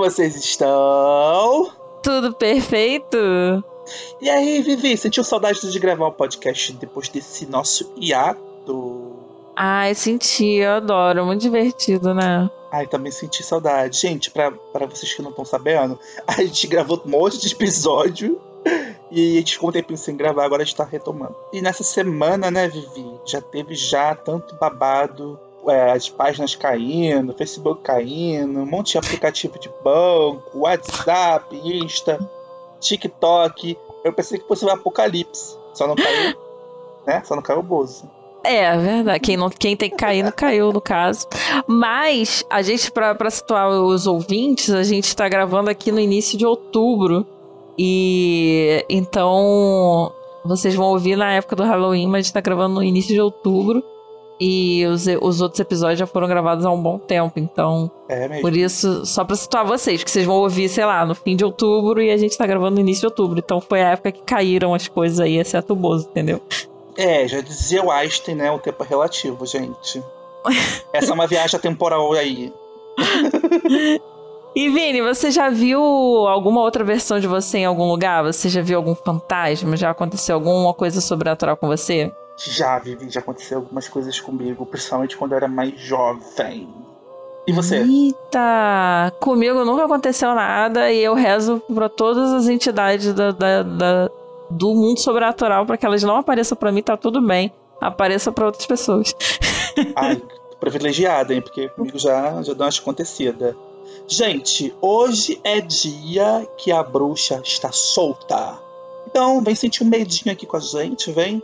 Vocês estão? Tudo perfeito? E aí, Vivi, sentiu saudade de gravar um podcast depois desse nosso hiato? Ai, senti, eu adoro, muito divertido, né? Ai, também senti saudade. Gente, pra, pra vocês que não estão sabendo, a gente gravou um monte de episódio e a gente ficou um tempinho sem gravar, agora a gente tá retomando. E nessa semana, né, Vivi, já teve já tanto babado, é, as páginas caindo, Facebook caindo, um monte de aplicativo de banco, WhatsApp, Insta, TikTok. Eu pensei que fosse um apocalipse. Só não caiu, né? Só não caiu o Bozo. É, é, verdade. Quem, não, quem tem que cair, não caiu, no caso. Mas, a gente, para situar os ouvintes, a gente tá gravando aqui no início de outubro. E então vocês vão ouvir na época do Halloween, mas a gente tá gravando no início de outubro. E os, os outros episódios já foram gravados há um bom tempo, então. É mesmo. Por isso, só pra situar vocês, que vocês vão ouvir, sei lá, no fim de outubro e a gente tá gravando no início de outubro. Então foi a época que caíram as coisas aí, exceto o Bozo, entendeu? É, já dizia o Einstein, né? O tempo é relativo, gente. Essa é uma viagem temporal aí. E Vini, você já viu alguma outra versão de você em algum lugar? Você já viu algum fantasma? Já aconteceu alguma coisa sobrenatural com você? Já, Vivi, já aconteceu algumas coisas comigo, principalmente quando eu era mais jovem. E você? Eita! Comigo nunca aconteceu nada e eu rezo para todas as entidades da, da, da, do mundo sobrenatural para que elas não apareçam para mim, tá tudo bem. Apareça para outras pessoas. Ai, privilegiada, hein? Porque comigo já, já deu umas acontecidas. Gente, hoje é dia que a bruxa está solta. Então, vem sentir um medinho aqui com a gente, vem.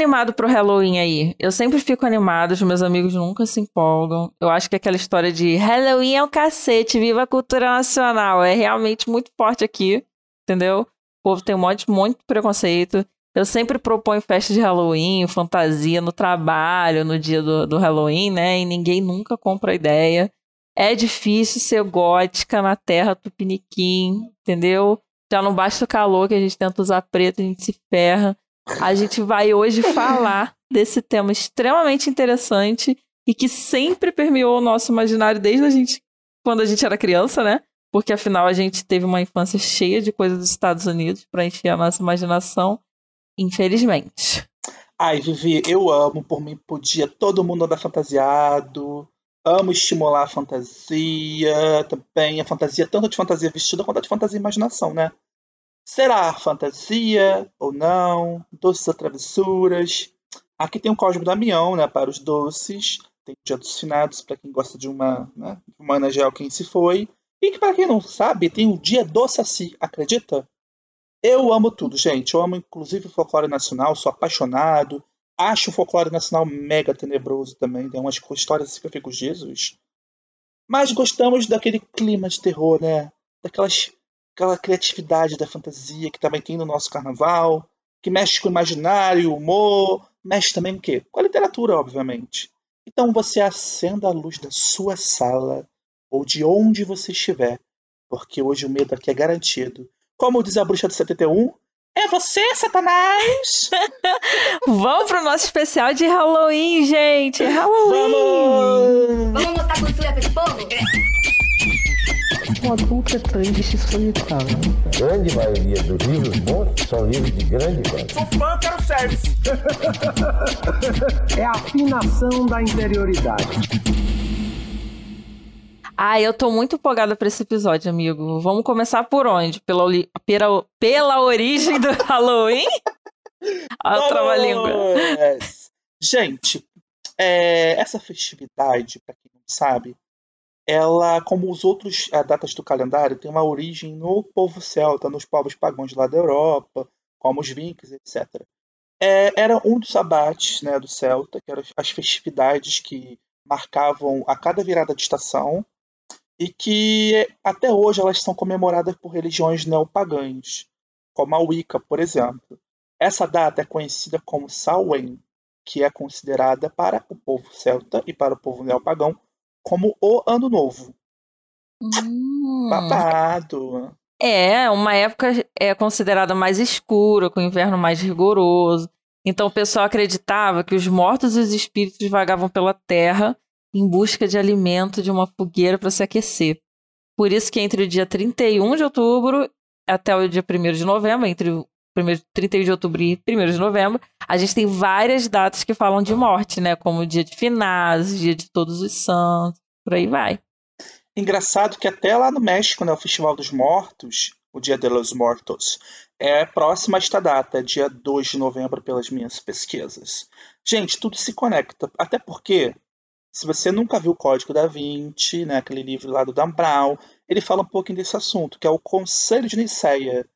Animado pro Halloween aí? Eu sempre fico animado, os meus amigos nunca se empolgam. Eu acho que aquela história de Halloween é um cacete, viva a cultura nacional, é realmente muito forte aqui, entendeu? O povo tem um monte, muito preconceito. Eu sempre proponho festa de Halloween, fantasia no trabalho, no dia do, do Halloween, né? E ninguém nunca compra a ideia. É difícil ser gótica na terra tupiniquim, entendeu? Já não basta o calor que a gente tenta usar preto, a gente se ferra. A gente vai hoje falar desse tema extremamente interessante e que sempre permeou o nosso imaginário desde a gente quando a gente era criança, né? Porque afinal a gente teve uma infância cheia de coisas dos Estados Unidos para encher a nossa imaginação, infelizmente. Ai, Vivi, eu amo, por mim podia todo mundo andar fantasiado. Amo estimular a fantasia também, a fantasia, tanto de fantasia vestida quanto de fantasia imaginação, né? Será fantasia ou não? Doces ou travessuras? Aqui tem o Cosmo Damião, né, para os doces. Tem o Dia dos Finados, para quem gosta de uma, né, de homenagear quem se foi. E que, para quem não sabe, tem o Dia do Saci, acredita? Eu amo tudo, gente. Eu amo, inclusive, o folclore nacional, sou apaixonado. Acho o folclore nacional mega tenebroso também. Tem umas histórias assim que eu fico, Jesus. Mas gostamos daquele clima de terror, né? Daquelas aquela criatividade da fantasia que também tem no nosso carnaval, que mexe com o imaginário, o humor, mexe também com o quê? Com a literatura, obviamente. Então você acenda a luz da sua sala ou de onde você estiver, porque hoje o medo aqui é garantido. Como diz a bruxa do 71, é você, Satanás! Vamos pro nosso especial de Halloween, gente! Halloween! Vamos! Vamos mostrar cultura pra esse povo? Um adulto é triste e solitário. Grande maioria dos livros bons são livros de grande qualidade. Sou fã, quero service. é a afinação da interioridade. Ah, eu tô muito empolgada pra esse episódio, amigo. Vamos começar por onde? Pela, pela, pela origem do Halloween? A trava-língua. Gente, é, essa festividade, pra quem não sabe, ela, como os outros datas do calendário, tem uma origem no povo celta, nos povos pagãos lá da Europa, como os vikings, etc. É, era um dos abates né, do celta, que eram as festividades que marcavam a cada virada de estação e que até hoje elas são comemoradas por religiões neopagãs, como a Wicca, por exemplo. Essa data é conhecida como Samhain, que é considerada para o povo celta e para o povo neopagão como o Ano Novo. Hum. Babado. É, uma época é considerada mais escura, com o inverno mais rigoroso. Então o pessoal acreditava que os mortos e os espíritos vagavam pela terra em busca de alimento de uma fogueira para se aquecer. Por isso que entre o dia 31 de outubro até o dia 1 de novembro, entre o 1, 31 de outubro e 1 de novembro, a gente tem várias datas que falam de morte, né? Como o dia de finados, dia de todos os santos, por aí vai. Engraçado que até lá no México, né, o Festival dos Mortos, o Dia de los Mortos, é próximo a esta data, dia 2 de novembro, pelas minhas pesquisas. Gente, tudo se conecta. Até porque, se você nunca viu o Código da Vinci, né, aquele livro lá do Dan Brown, ele fala um pouquinho desse assunto, que é o Conselho de Niceia.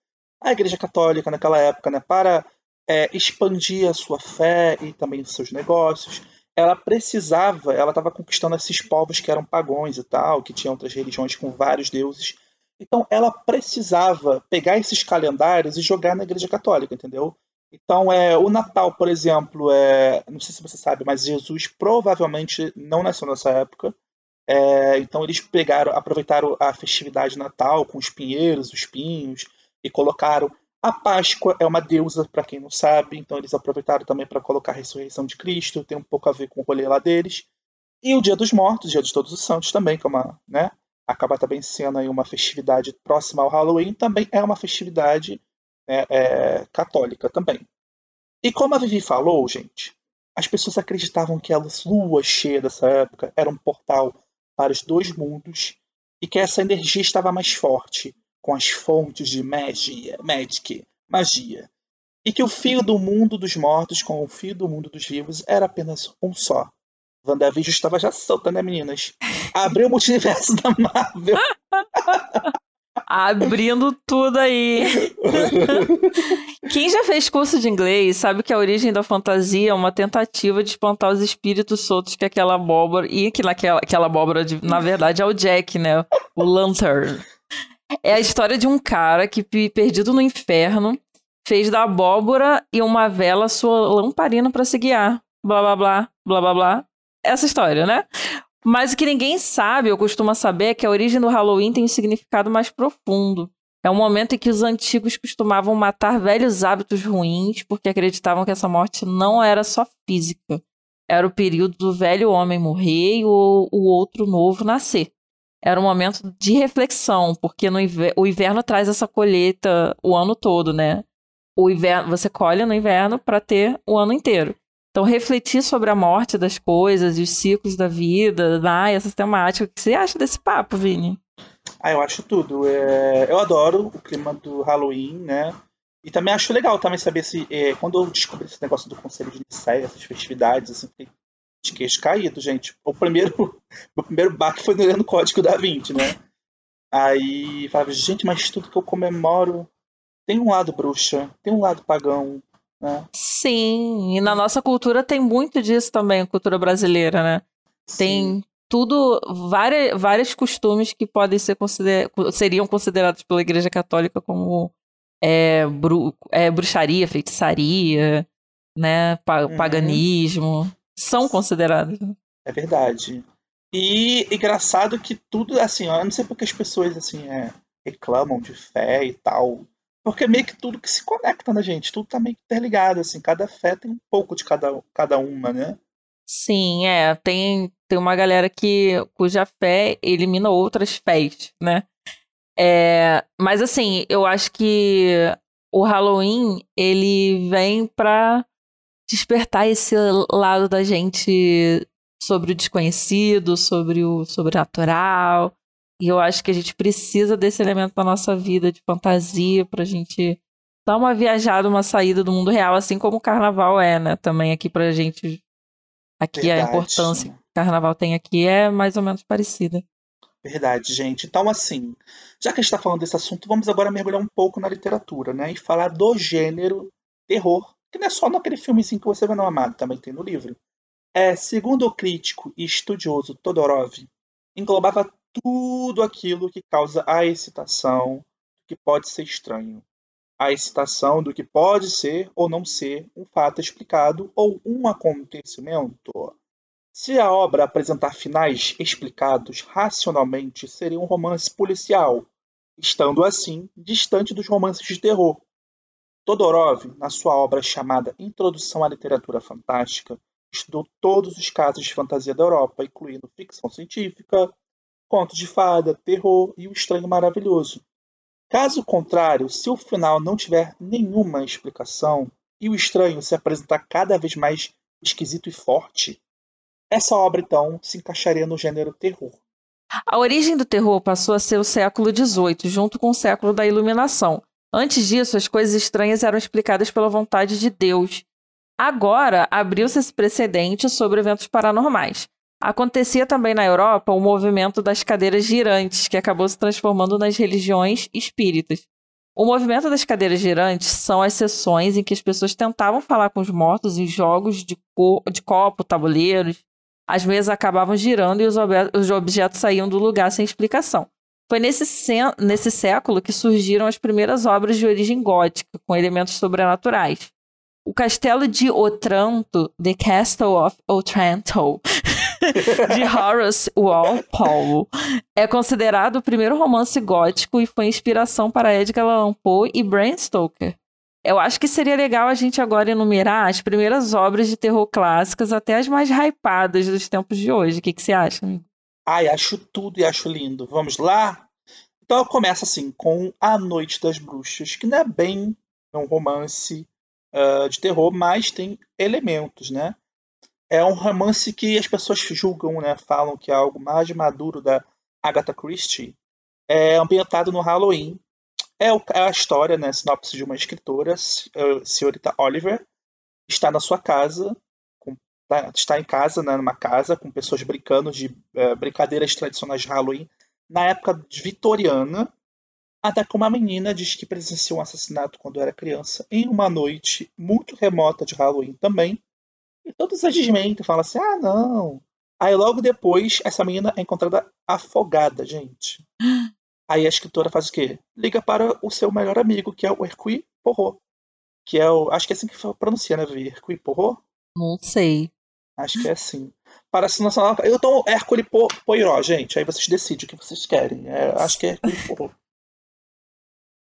A Igreja Católica, naquela época, né, para é, expandir a sua fé e também os seus negócios, ela precisava, ela estava conquistando esses povos que eram pagões e tal, que tinham outras religiões com vários deuses. Então ela precisava pegar esses calendários e jogar na Igreja Católica, entendeu? Então é o Natal, por exemplo, é, não sei se você sabe, mas Jesus provavelmente não nasceu nessa época. É, então eles pegaram, aproveitaram a festividade de Natal com os pinheiros, os pinhos e colocaram a Páscoa é uma deusa, para quem não sabe, então eles aproveitaram também para colocar a ressurreição de Cristo, tem um pouco a ver com o rolê lá deles. E o Dia dos Mortos, Dia de Todos os Santos também, que é uma, né, acaba também sendo aí uma festividade próxima ao Halloween, também é uma festividade né, é, católica também. E como a Vivi falou, gente, as pessoas acreditavam que a lua cheia dessa época era um portal para os dois mundos e que essa energia estava mais forte com as fontes de magia, magic, magia, e que o fio do mundo dos mortos com o fio do mundo dos vivos era apenas um só. WandaVision estava já solta, né, meninas? Abriu o multiverso da Marvel. Abrindo tudo aí. Quem já fez curso de inglês sabe que a origem da fantasia é uma tentativa de espantar os espíritos soltos que aquela abóbora. E que naquela aquela abóbora, de, na verdade, é o Jack, né? O Lantern. É a história de um cara que, perdido no inferno, fez da abóbora e uma vela sua lamparina para se guiar. Blá, blá, blá, blá, blá, blá. Essa história, né? Mas o que ninguém sabe, ou costuma saber, é que a origem do Halloween tem um significado mais profundo. É um momento em que os antigos costumavam matar velhos hábitos ruins porque acreditavam que essa morte não era só física. Era o período do velho homem morrer e o, o outro novo nascer era um momento de reflexão, porque no inverno, o inverno traz essa colheita o ano todo, né? O inverno, você colhe no inverno para ter o ano inteiro. Então, refletir sobre a morte das coisas e os ciclos da vida, ah, essa temática. O que você acha desse papo, Vini? Ah, eu acho tudo. É... Eu adoro o clima do Halloween, né? E também acho legal também saber se. É, quando eu descobri esse negócio do Conselho de Nicéia, essas festividades, assim, de queixo caído, gente. O primeiro, o primeiro baque foi no Código da 20, né? Aí falava, gente, mas tudo que eu comemoro tem um lado bruxa, tem um lado pagão, né? Sim, e na nossa cultura tem muito disso também, a cultura brasileira, né? Sim. Tem tudo, várias, vários costumes que podem ser consider, seriam considerados pela Igreja Católica como é, bru, é, bruxaria, feitiçaria, né? Pa, uhum. Paganismo são consideradas. Né? É verdade. E engraçado que tudo, assim, eu não sei porque as pessoas, assim, é, reclamam de fé e tal. Porque meio que tudo que se conecta na né, gente, tudo tá meio interligado, assim, cada fé tem um pouco de cada, cada uma, né? Sim, é, tem, tem uma galera que cuja fé elimina outras fés, né? É, mas assim, eu acho que o Halloween, ele vem pra despertar esse lado da gente sobre o desconhecido, sobre o sobrenatural. E eu acho que a gente precisa desse elemento na nossa vida de fantasia pra gente dar uma viajada, uma saída do mundo real, assim como o carnaval é, né? Também aqui pra gente. Aqui Verdade. a importância que o carnaval tem aqui é mais ou menos parecida. Verdade, gente. Então, assim, já que a gente está falando desse assunto, vamos agora mergulhar um pouco na literatura, né? E falar do gênero terror que não é só naquele filmezinho que você vê no Amado, também tem no livro. É, segundo o crítico e estudioso Todorov, englobava tudo aquilo que causa a excitação do que pode ser estranho. A excitação do que pode ser ou não ser um fato explicado ou um acontecimento. Se a obra apresentar finais explicados racionalmente, seria um romance policial, estando assim distante dos romances de terror. Todorov, na sua obra chamada Introdução à Literatura Fantástica, estudou todos os casos de fantasia da Europa, incluindo ficção científica, contos de fada, terror e o estranho maravilhoso. Caso contrário, se o final não tiver nenhuma explicação e o estranho se apresentar cada vez mais esquisito e forte, essa obra, então, se encaixaria no gênero terror. A origem do terror passou a ser o século XVIII, junto com o século da Iluminação. Antes disso, as coisas estranhas eram explicadas pela vontade de Deus. Agora, abriu-se esse precedente sobre eventos paranormais. Acontecia também na Europa o movimento das cadeiras girantes, que acabou se transformando nas religiões espíritas. O movimento das cadeiras girantes são as sessões em que as pessoas tentavam falar com os mortos em jogos de, co de copo, tabuleiros, as mesas acabavam girando e os, ob os objetos saíam do lugar sem explicação. Foi nesse, nesse século que surgiram as primeiras obras de origem gótica, com elementos sobrenaturais. O castelo de Otranto, The Castle of Otranto, de Horace Walpole, é considerado o primeiro romance gótico e foi inspiração para Edgar Allan Poe e Bram Stoker. Eu acho que seria legal a gente agora enumerar as primeiras obras de terror clássicas até as mais hypadas dos tempos de hoje. O que, que você acha, amigo? Ai, acho tudo e acho lindo. Vamos lá? Então começa assim com A Noite das Bruxas, que não é bem um romance uh, de terror, mas tem elementos, né? É um romance que as pessoas julgam, né? Falam que é algo mais maduro da Agatha Christie. É ambientado no Halloween, é, é a história, né, sinopse de uma escritora, a senhorita Oliver, está na sua casa, tá, está em casa, né, numa casa, com pessoas brincando de uh, brincadeiras tradicionais de Halloween, na época vitoriana, até que uma menina diz que presenciou um assassinato quando era criança, em uma noite muito remota de Halloween também, e todos a desmentem, falam assim, ah, não. Aí logo depois, essa menina é encontrada afogada, gente. Aí a escritora faz o quê? Liga para o seu melhor amigo, que é o Hercule Poirot. Que é o. Acho que é assim que pronuncia, né? Hercule Poirot? Não sei. Acho que é assim. Parece nacional. Eu tomo Hercule Poirot, gente. Aí vocês decidem o que vocês querem. É, acho que é Hercule Poirot.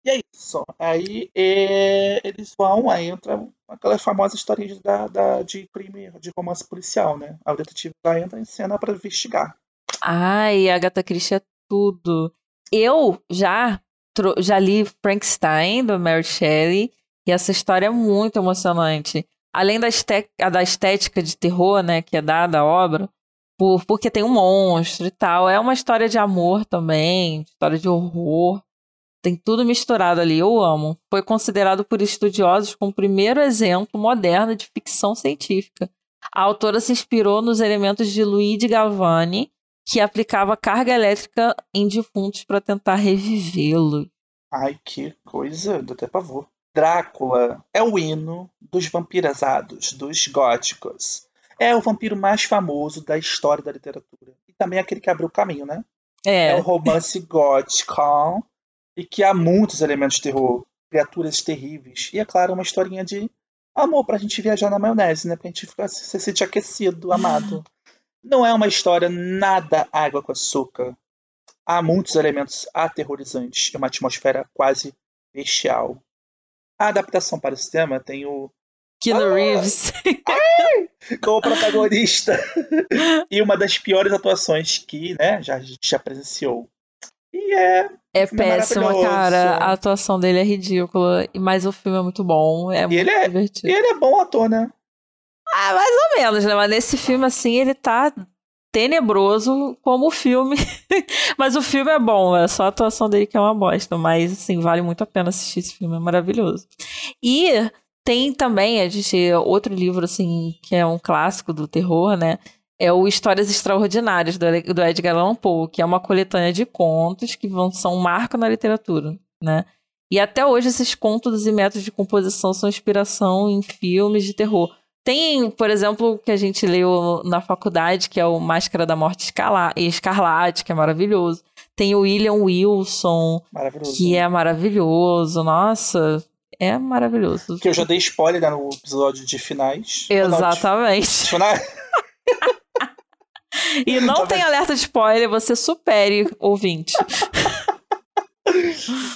E é isso. Aí é, eles vão, aí entra aquela famosa história da, da, de crime, de romance policial, né? A detetive lá entra em cena para investigar. Ai, a Agatha Christie é tudo. Eu já, já li Frankenstein, do Mary Shelley, e essa história é muito emocionante. Além da, da estética de terror, né, que é dada à obra, por, porque tem um monstro e tal, é uma história de amor também, história de horror. Tem tudo misturado ali, eu amo. Foi considerado por estudiosos como o primeiro exemplo moderno de ficção científica. A autora se inspirou nos elementos de Luigi Galvani, que aplicava carga elétrica em defuntos para tentar revivê-los. Ai, que coisa, dá até pavor. Drácula é o hino dos vampirazados, dos góticos. É o vampiro mais famoso da história da literatura. E também aquele que abriu o caminho, né? É. É o romance gótico e que há muitos elementos de terror, criaturas terríveis. E, é claro, uma historinha de amor pra gente viajar na maionese, né? Pra gente ficar, se sentir aquecido, amado. Não é uma história nada água com açúcar. Há muitos elementos aterrorizantes e uma atmosfera quase bestial. A adaptação para o cinema tem o Keanu ah, Reeves ai, como protagonista e uma das piores atuações que né, já, a gente já presenciou. E é. É péssima, cara. A atuação dele é ridícula, mas o filme é muito bom. É e muito ele é, divertido. E ele é bom ator, né? Ah, mais ou menos, né? Mas nesse filme, assim, ele tá tenebroso como o filme. mas o filme é bom, é só a atuação dele que é uma bosta. Mas, assim, vale muito a pena assistir esse filme, é maravilhoso. E tem também, a gente, outro livro, assim, que é um clássico do terror, né? É o Histórias Extraordinárias, do, Edgar Allan Poe, que é uma coletânea de contos que vão, são um marco na literatura, né? E até hoje esses contos e métodos de composição são inspiração em filmes de terror. Tem, por exemplo, o que a gente leu na faculdade, que é o Máscara da Morte Escarlate, que é maravilhoso. Tem o William Wilson, que é maravilhoso. Nossa, é maravilhoso. Que eu já dei spoiler né, no episódio de finais. Exatamente. Finais. E não Tá tem alerta de spoiler, você supere, ouvinte.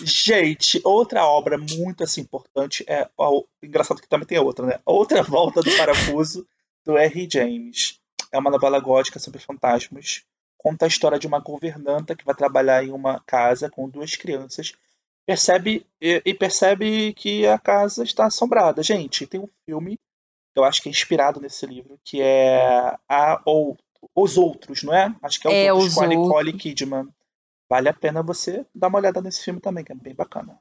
Gente, outra obra muito assim importante é. ó, engraçado que também tem outra, né? Outra Volta do Parafuso, do R. James. É uma novela gótica sobre fantasmas. Conta a história de uma governanta que vai trabalhar em uma casa com duas crianças. Percebe e, e percebe que a casa está assombrada. Gente, tem um filme que eu acho que é inspirado nesse livro, que é a, ou, Os Outros, não é? Acho que é É, Os Outros, Os com a Nicole. Kidman. Vale a pena você dar uma olhada nesse filme também, que é bem bacana.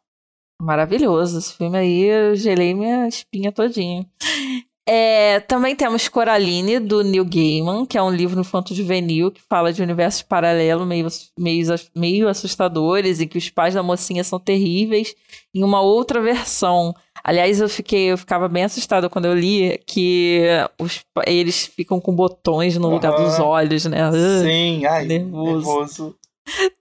Maravilhoso. Esse filme aí, eu gelei minha espinha todinha. É, também temos Coraline, do Neil Gaiman, que é um livro infanto-juvenil que fala de universos paralelos meio, meio, meio assustadores e que os pais da mocinha são terríveis em uma outra versão. Aliás, eu fiquei, eu ficava bem assustada quando eu li que os, eles ficam com botões no lugar Aham. dos olhos, né? Sim, ai, nervoso. nervoso.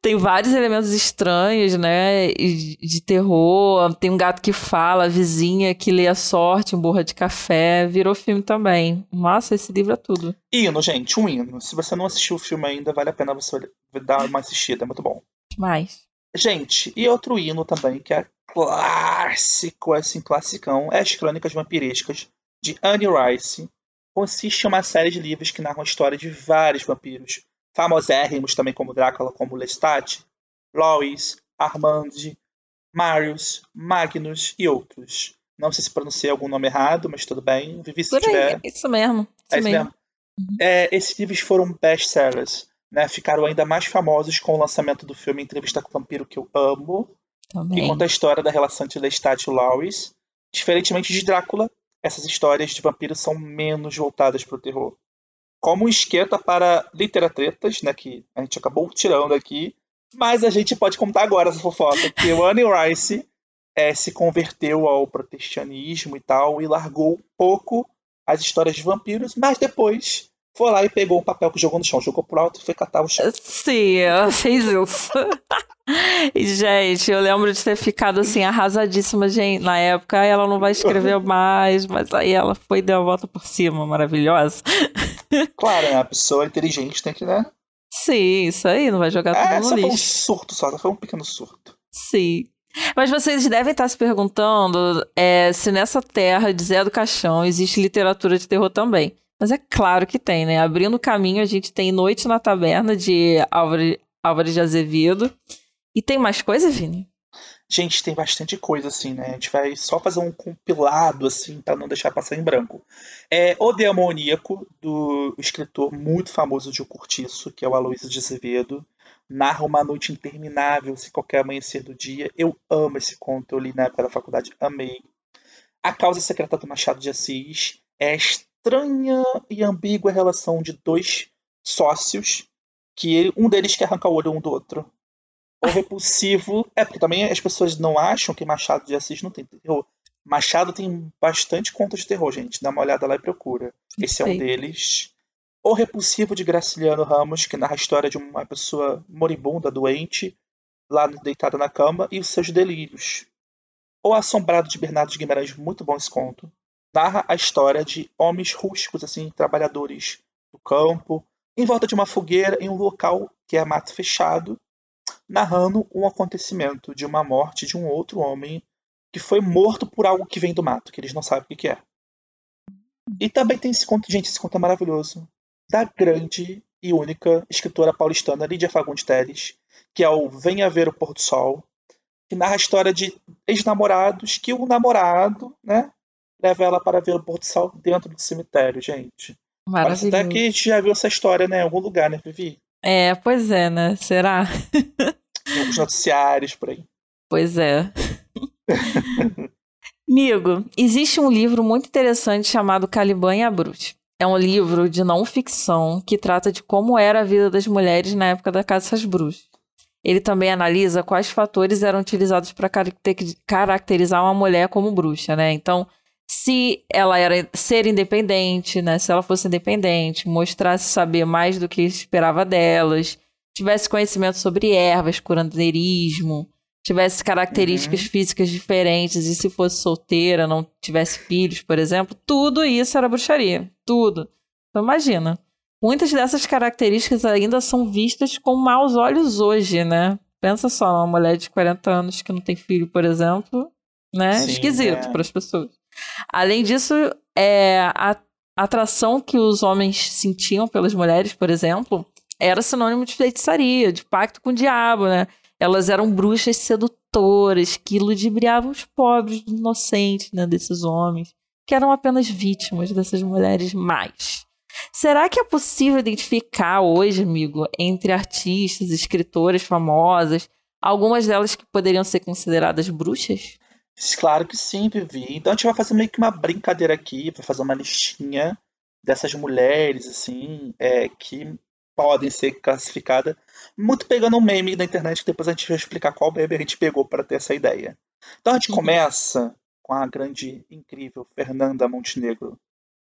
Tem vários elementos estranhos, né? De terror. Tem um gato que fala, a vizinha que lê a sorte em borra de café. Virou filme também. Nossa, esse livro é tudo. Hino, gente, um hino. Se você não assistiu o filme ainda, vale a pena você dar uma assistida, é muito bom. Demais. Gente, e outro hino também, que é clássico, assim, classicão, é As Crônicas Vampirescas, de Anne Rice. Consiste em uma série de livros que narram a história de vários vampiros, famosérrimos também como Drácula, como Lestat, Lois, Armand, Marius, Magnus e outros. Não sei se pronunciei algum nome errado, mas tudo bem. Vivi se Por aí, tiver. isso mesmo. Isso É isso mesmo. mesmo. É, esses livros foram best-sellers, né? Ficaram ainda mais famosos com o lançamento do filme Entrevista com o Vampiro, que eu amo, que Também. conta a história da relação entre Lestat e Lawrence. Diferentemente de Drácula, essas histórias de vampiros são menos voltadas para o terror. Como esquenta para literatretas, né, que a gente acabou tirando aqui, mas a gente pode contar agora essa fofoca, que o Anne Rice é, se converteu ao protestantismo e tal, e largou um pouco as histórias de vampiros, mas depois foi lá e pegou um papel que jogou no chão, jogou pro alto e foi catar o chão. Sim, fez isso. E, gente, eu lembro de ter ficado assim, arrasadíssima, gente. Na época, ela não vai escrever mais, mas aí ela foi e deu a volta por cima, maravilhosa. Claro, né, a pessoa inteligente tem que, né? Sim, isso aí, não vai jogar É, tudo no foi um lixo. surto só, só foi um pequeno surto. Sim. Mas vocês devem estar se perguntando é, se nessa terra de Zé do Caixão existe literatura de terror também. Mas é claro que tem, né? Abrindo o caminho, a gente tem Noite na Taberna, de Álvares de Azevedo. E tem mais coisa, Vini? Gente, tem bastante coisa, assim, né? A gente vai só fazer um compilado, assim, pra não deixar passar em branco. É O Demoníaco, do escritor muito famoso de O Curtiço, que é o Aloysio de Azevedo. Narra uma noite interminável, se qualquer amanhecer do dia. Eu amo esse conto, eu li na época da faculdade, amei. A Causa Secreta do Machado de Assis é estranha e ambígua relação de dois sócios, que um deles quer arrancar o olho um do outro. O repulsivo. É, porque também as pessoas não acham que Machado de Assis não tem terror. Machado tem bastante contos de terror, gente. Dá uma olhada lá e procura. Esse é um Sei. deles. O Repulsivo de Graciliano Ramos, que narra a história de uma pessoa moribunda, doente, lá deitada na cama, e os seus delírios. O Assombrado de Bernardo de Guimarães, muito bom esse conto. Narra a história de homens rústicos, assim, trabalhadores do campo, em volta de uma fogueira em um local que é mato fechado, narrando um acontecimento de uma morte de um outro homem que foi morto por algo que vem do mato, que eles não sabem o que é. E também tem esse conto, gente, esse conto é maravilhoso, da grande e única escritora paulistana Lídia Fagundes Teles, que é o Venha Ver o Pôr do Sol, que narra a história de ex-namorados que o namorado, né, leva ela para ver o pôr do sol dentro do cemitério, gente. Parece Maravilhoso. até que a gente já viu essa história, né, em algum lugar, né, Vivi? É, pois é, né? Será? Alguns noticiários por aí. Pois é. Amigo, existe um livro muito interessante chamado Caliban e a Bruxa. É um livro de não ficção que trata de como era a vida das mulheres na época da caça às bruxas. Ele também analisa quais fatores eram utilizados para caracterizar uma mulher como bruxa, né? Então, se ela era ser independente, né? Se ela fosse independente, mostrasse saber mais do que esperava delas, tivesse conhecimento sobre ervas, curandeirismo, tivesse características físicas diferentes e se fosse solteira, não tivesse filhos, por exemplo, tudo isso era bruxaria. Tudo. Então imagina. Muitas dessas características ainda são vistas com maus olhos hoje, né? Pensa só, uma mulher de 40 anos que não tem filho, por exemplo, né? Sim, Esquisito é. para as pessoas. Além disso, é, a atração que os homens sentiam pelas mulheres, por exemplo, era sinônimo de feitiçaria, de pacto com o diabo, né? Elas eram bruxas sedutoras que ludibriavam os pobres, inocentes, né, desses homens, que eram apenas vítimas dessas mulheres más. Será que é possível identificar hoje, amigo, entre artistas, escritoras famosas, algumas delas que poderiam ser consideradas bruxas? Claro que sim, Vivi. Então a gente vai fazer meio que uma brincadeira aqui, vai fazer uma listinha dessas mulheres, assim, é, que podem ser classificadas. Muito pegando um meme da internet, que depois a gente vai explicar qual meme a gente pegou para ter essa ideia. Então a gente Uhum. começa com a grande, incrível Fernanda Montenegro.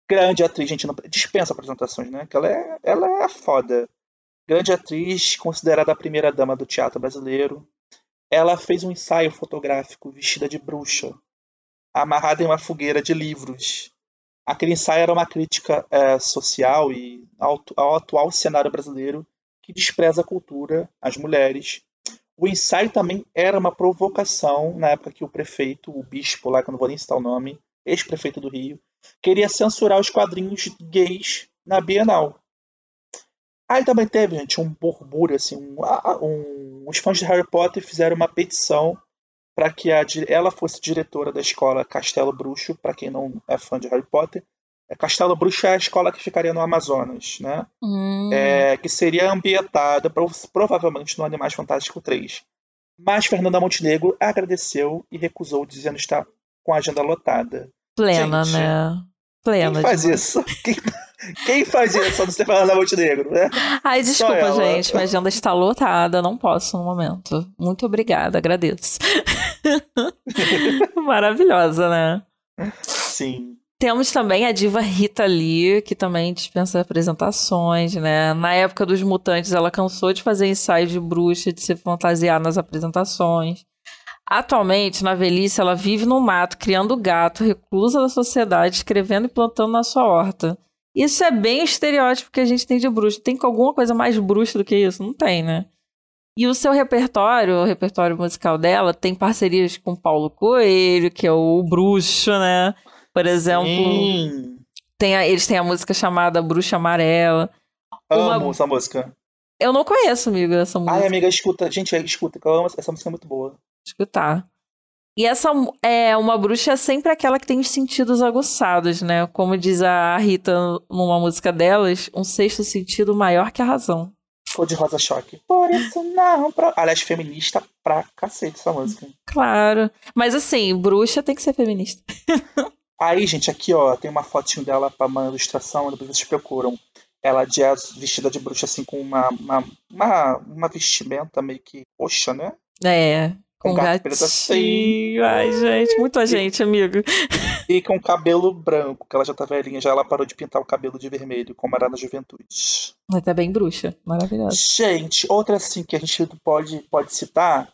Grande atriz, gente, não dispensa apresentações, né? Que ela é, ela é foda. Grande atriz, considerada a primeira dama do teatro brasileiro. Ela fez um ensaio fotográfico vestida de bruxa, amarrada em uma fogueira de livros. Aquele ensaio era uma crítica eh, social e ao, ao atual cenário brasileiro que despreza a cultura, as mulheres. O ensaio também era uma provocação na época que o prefeito, o bispo lá, que eu não vou nem citar o nome, ex-prefeito do Rio, queria censurar os quadrinhos gays na Bienal. Aí também teve, gente, um borbulho, assim, um, ah, um- os fãs de Harry Potter fizeram uma petição para que a ela fosse diretora da escola Castelo Bruxo, para quem não é fã de Harry Potter. É, Castelo Bruxo é a escola que ficaria no Amazonas, né? Hum, É, que seria ambientada pro- provavelmente no Animais Fantásticos 3. Mas Fernanda Montenegro agradeceu e recusou, dizendo estar com a agenda lotada. plena, gente, né? Plena. Quem faz demais. isso? Quem, quem faz isso? A não ser Fernanda Montenegro, né? Ai, desculpa, gente. Minha agenda está lotada. Não posso no momento. Muito obrigada, agradeço. Maravilhosa, né? Sim. Temos também a diva Rita Lee, que também dispensa apresentações, né? Na época dos Mutantes, ela cansou de fazer ensaio de bruxa, de se fantasiar nas apresentações. Atualmente, na velhice, ela vive no mato, criando gato, reclusa da sociedade, escrevendo e plantando na sua horta. Isso é bem o estereótipo que a gente tem de bruxa. Tem alguma coisa mais bruxa do que isso? Não tem, né? E o seu repertório, o repertório musical dela, tem parcerias com Paulo Coelho, que é o bruxo, né? Por exemplo, Sim. tem a- eles têm a música chamada Bruxa Amarela. Uma- Amo essa música. Eu não conheço, amigo, essa música. Ai, amiga, escuta. Gente, escuta, que eu amo essa música é muito boa. escutar. E essa é uma bruxa é sempre aquela que tem os sentidos aguçados, né? Como diz a Rita numa música delas, um sexto sentido maior que a razão. Cor de rosa choque. Por isso não. Pra... Aliás, feminista pra cacete essa música. Claro. Mas assim, bruxa tem que ser feminista. Aí, gente, aqui, ó, tem uma fotinho dela pra uma ilustração, depois vocês procuram. Ela de az- vestida de bruxa, assim, com uma, uma, uma, uma vestimenta meio que roxa, né? É. Com Com preto gatinho. Ai, gente, muita gente, amigo. E com cabelo branco, que ela já tá velhinha, já ela parou de pintar o cabelo de vermelho, como era na juventude. Mas tá bem bruxa. Maravilhosa. Gente, outra assim que a gente pode, pode citar,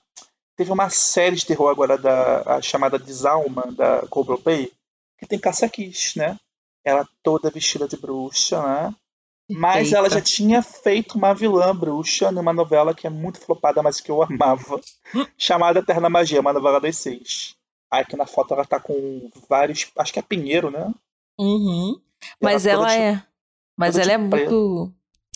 teve uma série de terror agora da chamada Desalma, da Globoplay, que tem Kiss, né? Ela toda vestida de bruxa, né? Mas ela já tinha feito uma vilã bruxa numa novela que é muito flopada, mas que eu amava, chamada Eterna Magia, uma novela das seis. Aí aqui na foto ela tá com vários. Acho que é Pinheiro, né? Uhum. Mas ela de- é. Mas toda ela é de preto. muito.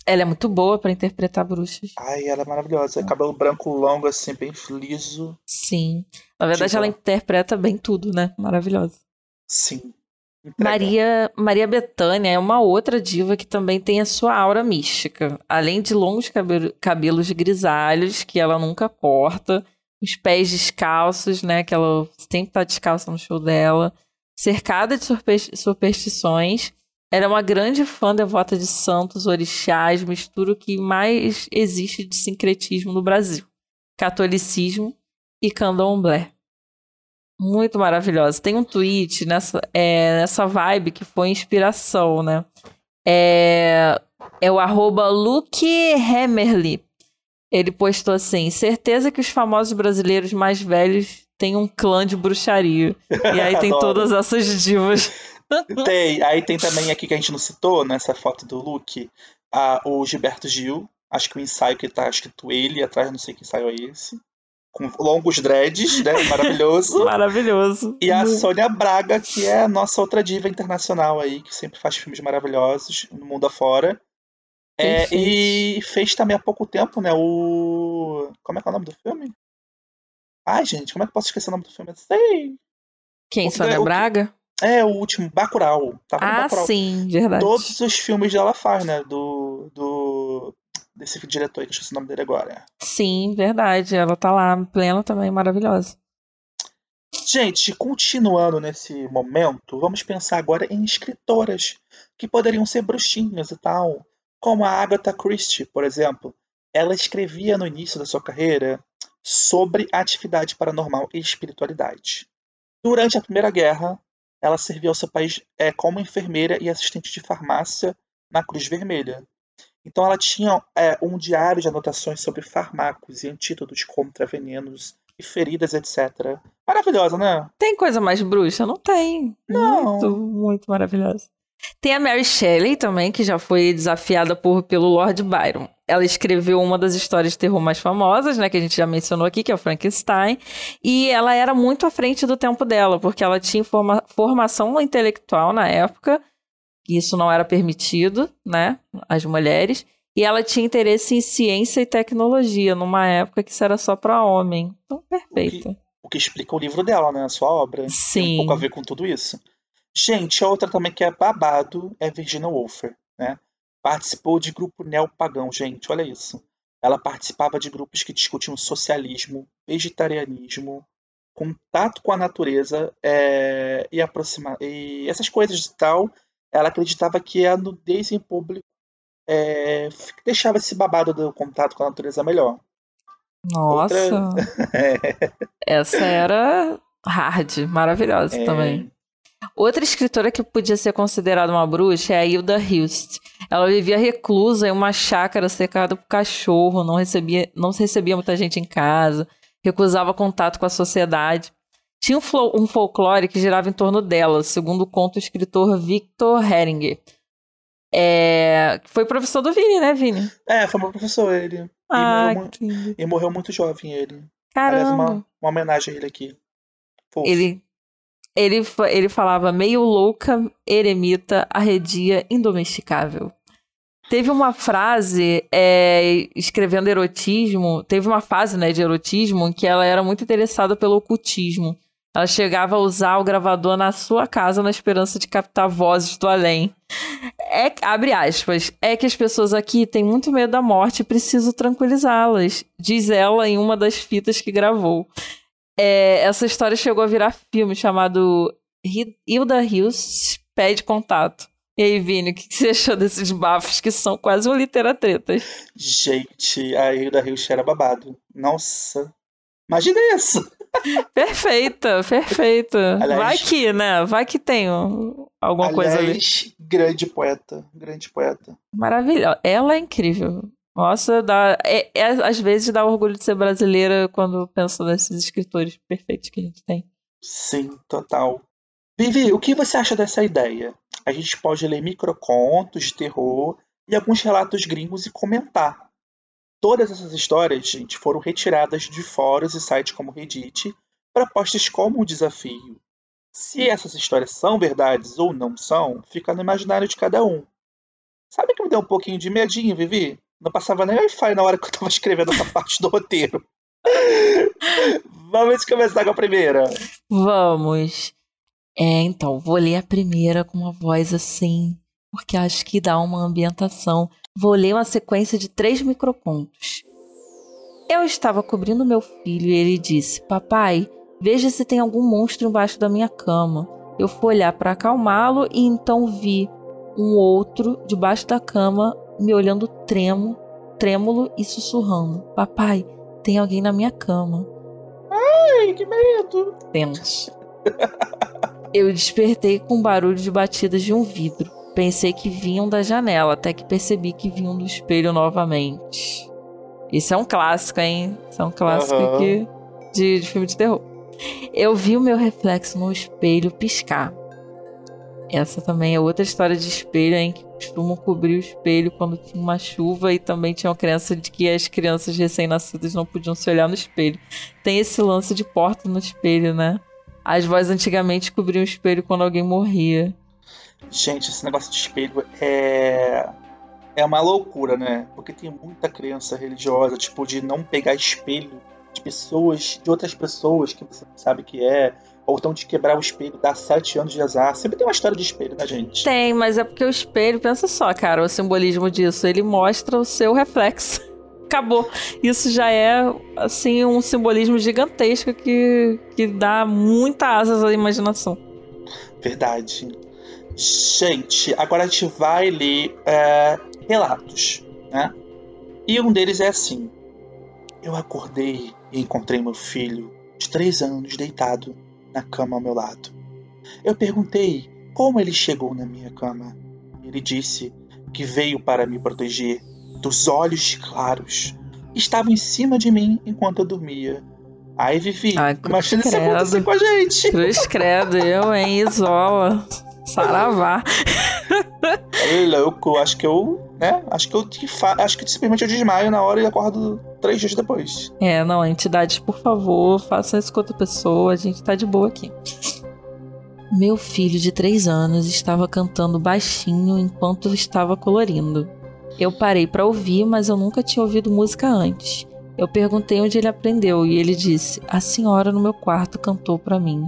Ela é muito boa pra interpretar bruxas. Ai, ela é maravilhosa. Cabelo branco longo, assim, bem liso. Sim. Na verdade, Diva. ela interpreta bem tudo, né? Maravilhosa. Sim. Entrega. Maria, Maria Bethânia é uma outra diva que também tem a sua aura mística. Além de longos cabelo- cabelos grisalhos, que ela nunca corta, os pés descalços, né? Que ela sempre tá descalça no show dela. Cercada de supersti- superstições, ela é uma grande fã devota de santos, orixás, mistura o que mais existe de sincretismo no Brasil: catolicismo e candomblé. Muito maravilhosa. Tem um tweet nessa, é, nessa vibe que foi inspiração, né? É, é o arroba Luke Hammerly. Ele postou assim: certeza que os famosos brasileiros mais velhos têm um clã de bruxaria. E aí tem todas essas divas Tem. Aí tem também aqui que a gente não citou, nessa foto do Luke, a, o Gilberto Gil. Acho que o ensaio que tá escrito ele atrás, não sei que ensaio é esse. Com longos dreads, né? Maravilhoso. Maravilhoso. E a Sônia Braga, que é a nossa outra diva internacional aí, que sempre faz filmes maravilhosos no mundo afora. É, e fez também há pouco tempo, né? O. Como é que é o nome do filme? Ai, gente, como é que eu posso esquecer o nome do filme? Sei. Quem, O Sônia Braga? É, o último, Bacurau. Tava no Ah, Bacurau. sim, verdade. Todos os filmes ela faz, né? Do. do desse diretor aí, que eu esqueci o nome dele agora. Sim, verdade. Ela tá lá, plena também, maravilhosa. Gente, continuando nesse momento, vamos pensar agora em escritoras que poderiam ser bruxinhas e tal, como a Agatha Christie, por exemplo. Ela escrevia no início da sua carreira sobre atividade paranormal e espiritualidade. Durante a Primeira Guerra, ela serviu ao seu país é, como enfermeira e assistente de farmácia na Cruz Vermelha. Então ela tinha é, um diário de anotações sobre fármacos e antídotos contra venenos e feridas, etc. Maravilhosa, né? Tem coisa mais bruxa? Não tem. Não. Muito, muito maravilhosa. Tem a Mary Shelley também, que já foi desafiada por, pelo Lord Byron. Ela escreveu uma das histórias de terror mais famosas, né, que a gente já mencionou aqui, que é o Frankenstein. E ela era muito à frente do tempo dela, porque ela tinha forma- formação intelectual na época, isso não era permitido, né, às mulheres. E ela tinha interesse em ciência e tecnologia, numa época que isso era só para homem. Então, perfeita. O que explica o livro dela, né? A sua obra. Tem um Sim. pouco a ver com tudo isso. Gente, a outra também que é babado é Virginia Woolf, né? Participou de grupo neopagão, gente, olha isso. Ela participava de grupos que discutiam socialismo, vegetarianismo, contato com a natureza é, e aproximar e essas coisas e tal. Ela acreditava que a nudez em público é, deixava esse babado do contato com a natureza melhor. Nossa. É, Essa era hard, maravilhosa É. também. Outra escritora que podia ser considerada uma bruxa é a Hilda Hilst. Ela vivia reclusa em uma chácara cercada por cachorro, não recebia, não recebia muita gente em casa, recusava contato com a sociedade. Tinha um, flo- um folclore que girava em torno dela, segundo conta o escritor Victor Heringer. É, foi professor do Vini, né, Vini? é, foi meu professor ele. Ah, morreu mu- que. E morreu muito jovem ele. Aliás, Caramba. uma, uma homenagem a ele aqui. Fofo. Ele, ele, ele falava meio louca, eremita, arredia, indomesticável. Teve uma frase, é, escrevendo erotismo, teve uma fase né, de erotismo em que ela era muito interessada pelo ocultismo. Ela chegava a usar o gravador na sua casa na esperança de captar vozes do além. É, abre aspas, é que as pessoas aqui têm muito medo da morte e preciso tranquilizá-las, diz ela em uma das fitas que gravou. É, essa história chegou a virar filme chamado Hi- Hilda Hills Pede Contato. E aí, Vini, o que você achou desses bafos que são quase um literatretas? Gente, a Hilda Hilst era babado. Nossa. Imagina isso! Perfeita, perfeita. Aliás- Vai que, né? Vai que tem um- alguma coisa ali. Aliás, grande poeta. Grande poeta. Maravilhosa. Ela é incrível. Nossa, dá, é, é- às vezes dá orgulho de ser brasileira quando penso nesses escritores perfeitos que a gente tem. Sim, total. Vivi, o que você acha dessa ideia? A gente pode ler microcontos de terror e alguns relatos gringos e comentar. Todas essas histórias, gente, foram retiradas de fóruns e sites como Reddit para postas como um desafio. Se essas histórias são verdades ou não são, fica no imaginário de cada um. Sabe que me deu um pouquinho de medinho, Vivi? Não passava nem Wi-Fi na hora que eu tava escrevendo essa parte do roteiro. Vamos começar com a primeira. Vamos. É, então, vou ler a primeira com uma voz assim, porque acho que dá uma ambientação. Vou ler uma sequência de três microcontos. Eu estava cobrindo meu filho e ele disse: Papai, veja se tem algum monstro embaixo da minha cama. Eu fui olhar para acalmá-lo e então vi um outro debaixo da cama me olhando tremo, trêmulo e sussurrando: Papai, tem alguém na minha cama. Ai, que medo! Tenso. Eu despertei com um barulho de batidas de um vidro. Pensei que vinham da janela, até que percebi que vinham do espelho novamente. Isso é um clássico, hein? Isso é um clássico Aham. aqui de, de filme de terror. Eu vi o meu reflexo no espelho piscar. Essa também é outra história de espelho, hein? Que costumam cobrir o espelho quando tinha uma chuva e também tinha uma crença de que as crianças recém-nascidas não podiam se olhar no espelho. Tem esse lance de porta no espelho, né? As vozes antigamente cobriam o espelho quando alguém morria. Gente, esse negócio de espelho é. É uma loucura, né? Porque tem muita crença religiosa, tipo, de não pegar espelho de pessoas, de outras pessoas que você não sabe que é, ou então de quebrar o espelho, dar sete anos de azar. Sempre tem uma história de espelho, né, gente? Tem, mas é porque o espelho, pensa só, cara, o simbolismo disso, ele mostra o seu reflexo. Acabou. Isso já é, assim, um simbolismo gigantesco que, que dá muita asas à imaginação. Verdade. Gente, agora a gente vai ler é, relatos, né? E um deles é assim: Eu acordei e encontrei meu filho de três anos deitado na cama ao meu lado. Eu perguntei como ele chegou na minha cama. Ele disse que veio para me proteger dos olhos claros. Estava em cima de mim enquanto eu dormia. Ai, Vivi, Ai, imagina isso acontecer com a gente. Cruz credo, eu, hein? Isola. Saravá. É louco, acho que eu, né? Acho que eu te fa... acho que simplesmente eu desmaio na hora e acordo três dias depois. É, não, entidades, por favor, façam isso com outra pessoa, a gente tá de boa aqui. Meu filho de três anos estava cantando baixinho enquanto eu estava colorindo. Eu parei para ouvir, mas eu nunca tinha ouvido música antes. Eu perguntei onde ele aprendeu e ele disse: A senhora no meu quarto cantou para mim.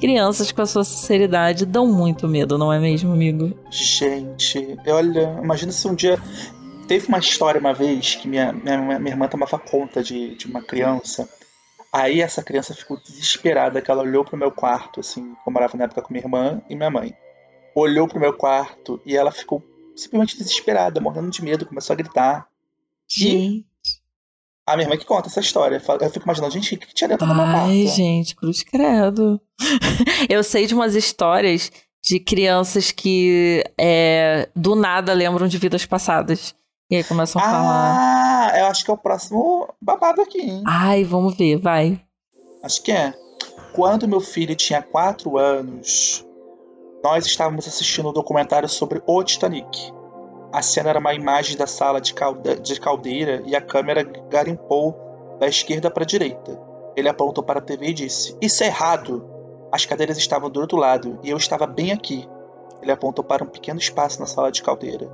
Crianças com a sua sinceridade dão muito medo, não é mesmo, amigo? Gente, olha, imagina se um dia. Teve uma história uma vez que minha, minha, minha irmã tomava conta de, de uma criança. Aí essa criança ficou desesperada, que ela olhou pro meu quarto, assim, eu morava na época com minha irmã e minha mãe. Olhou pro meu quarto e ela ficou simplesmente desesperada, morrendo de medo, começou a gritar. Gente. A minha irmã que conta essa história. Eu fico imaginando, gente, o que tinha dentro meu quarto? Ai, gente, cruz credo. eu sei de umas histórias de crianças que é, do nada lembram de vidas passadas. E aí começam a falar. Ah, eu acho que é o próximo babado aqui, hein? Ai, vamos ver, vai. Acho que é. Quando meu filho tinha 4 anos, nós estávamos assistindo um documentário sobre o Titanic. A cena era uma imagem da sala de, calde de caldeira e a câmera garimpou da esquerda para a direita. Ele apontou para a TV e disse: Isso é errado! As cadeiras estavam do outro lado e eu estava bem aqui. Ele apontou para um pequeno espaço na sala de caldeira.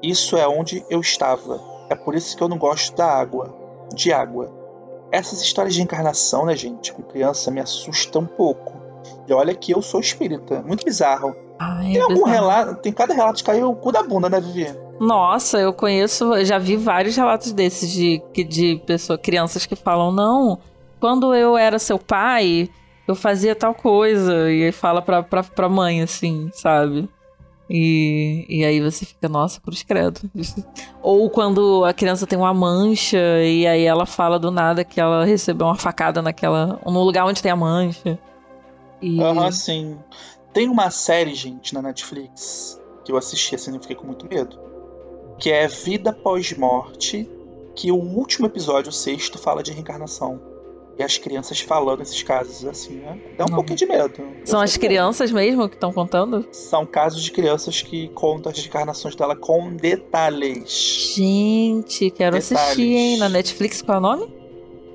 Isso é onde eu estava. É por isso que eu não gosto da água. De água. Essas histórias de encarnação, né, gente, com criança me assustam um pouco. E olha que eu sou espírita. Muito bizarro. Ai, Tem é algum relato. Tem cada relato que caiu o cu da bunda, né, Vivi? Nossa, eu conheço, já vi vários relatos desses de, de pessoa, crianças que falam, não, quando eu era seu pai, eu fazia tal coisa. E aí fala pra, pra, pra mãe, assim, sabe? E, e aí você fica, nossa, cruz credo. Ou quando a criança tem uma mancha e aí ela fala do nada que ela recebeu uma facada naquela. no lugar onde tem a mancha. E. Aham, sim. Tem uma série, gente, na Netflix, que eu assisti assim, eu fiquei com muito medo. Que é Vida Pós-Morte, que o último episódio, o sexto, fala de reencarnação. E as crianças falando esses casos, assim, né? Dá um Não. pouquinho de medo. São as crianças mesmo que estão contando? São casos de crianças que contam as reencarnações dela com detalhes. Gente, quero Detalhes. assistir, hein? Na Netflix, qual é o nome?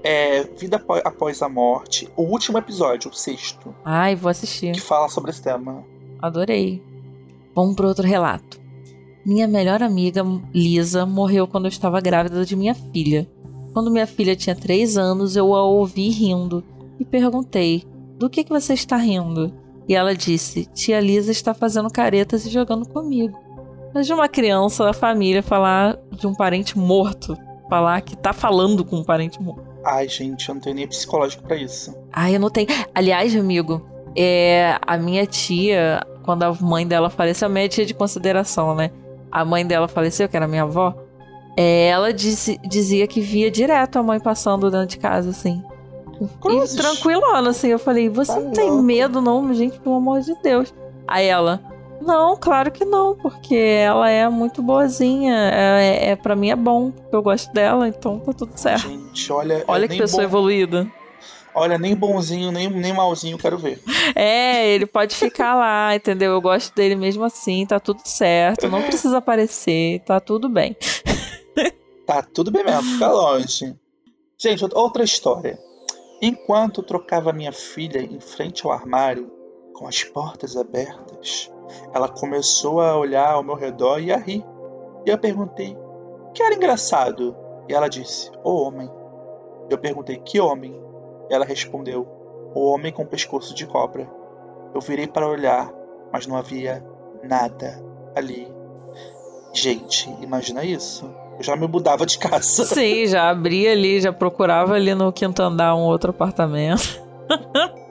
É Vida Após a Morte, o último episódio, o sexto, Ai, vou assistir. que fala sobre esse tema. Adorei. Vamos para outro relato. Minha melhor amiga, Lisa, morreu quando eu estava grávida de minha filha. Quando minha filha tinha três anos, eu a ouvi rindo e perguntei: Do que, que você está rindo? E ela disse: Tia Lisa está fazendo caretas e jogando comigo. Mas de uma criança da família falar de um parente morto, falar que tá falando com um parente morto. Ai, gente, eu não tenho nem psicológico pra isso. Ai, eu não tenho. Aliás, amigo, é, a minha tia, quando a mãe dela faleceu, a minha tia de consideração, né? A mãe dela faleceu, que era minha avó. é, ela disse- dizia que via direto a mãe passando dentro de casa, assim. Cruzes. E tranquilona, assim. Eu falei, você Tá não tem louco. medo, não, gente, pelo amor de Deus. Aí ela, não, claro que não, porque ela é muito boazinha. É, é, pra mim é bom, porque eu gosto dela, então tá tudo certo. Gente, olha. Olha é que pessoa bom- evoluída. Olha, nem bonzinho, nem, nem malzinho eu quero ver. É, ele pode ficar lá, entendeu? Eu gosto dele mesmo assim, tá tudo certo. Não precisa aparecer, tá tudo bem. Tá tudo bem mesmo, fica longe. Gente, outra história. Enquanto eu trocava minha filha em frente ao armário, com as portas abertas, ela começou a olhar ao meu redor e a rir. E eu perguntei: que era engraçado? E ela disse: O homem. Eu perguntei: Que homem? E ela respondeu: O homem com pescoço de cobra. Eu virei para olhar, mas não havia nada ali. Gente, imagina isso. Eu já me mudava de casa. Sim, já abria ali, já procurava ali no quinto andar um outro apartamento.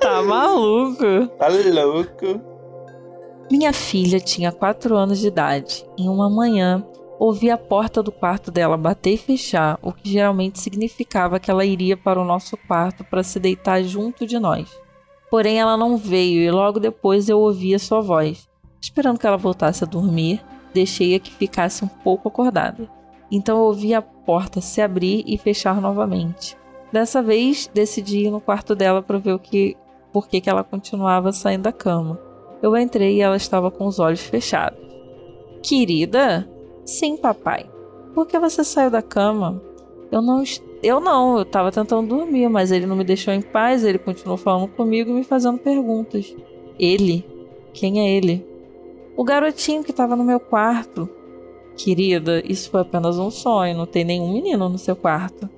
tá maluco. Tá louco. Minha filha tinha 4 anos de idade. Em uma manhã, ouvi a porta do quarto dela bater e fechar, o que geralmente significava que ela iria para o nosso quarto para se deitar junto de nós. Porém, ela não veio e logo depois eu ouvi a sua voz. Esperando que ela voltasse a dormir, deixei-a que ficasse um pouco acordada. Então eu ouvi a porta se abrir e fechar novamente. Dessa vez, decidi ir no quarto dela para ver o que, por que, ela continuava saindo da cama. Eu entrei e ela estava com os olhos fechados. Querida, Sim, papai. Por que você saiu da cama? Eu não. Eu não, eu tava tentando dormir, mas ele não me deixou em paz, ele continuou falando comigo e me fazendo perguntas. Ele? Quem é ele? O garotinho que tava no meu quarto. Querida, isso foi apenas um sonho, não tem nenhum menino no seu quarto.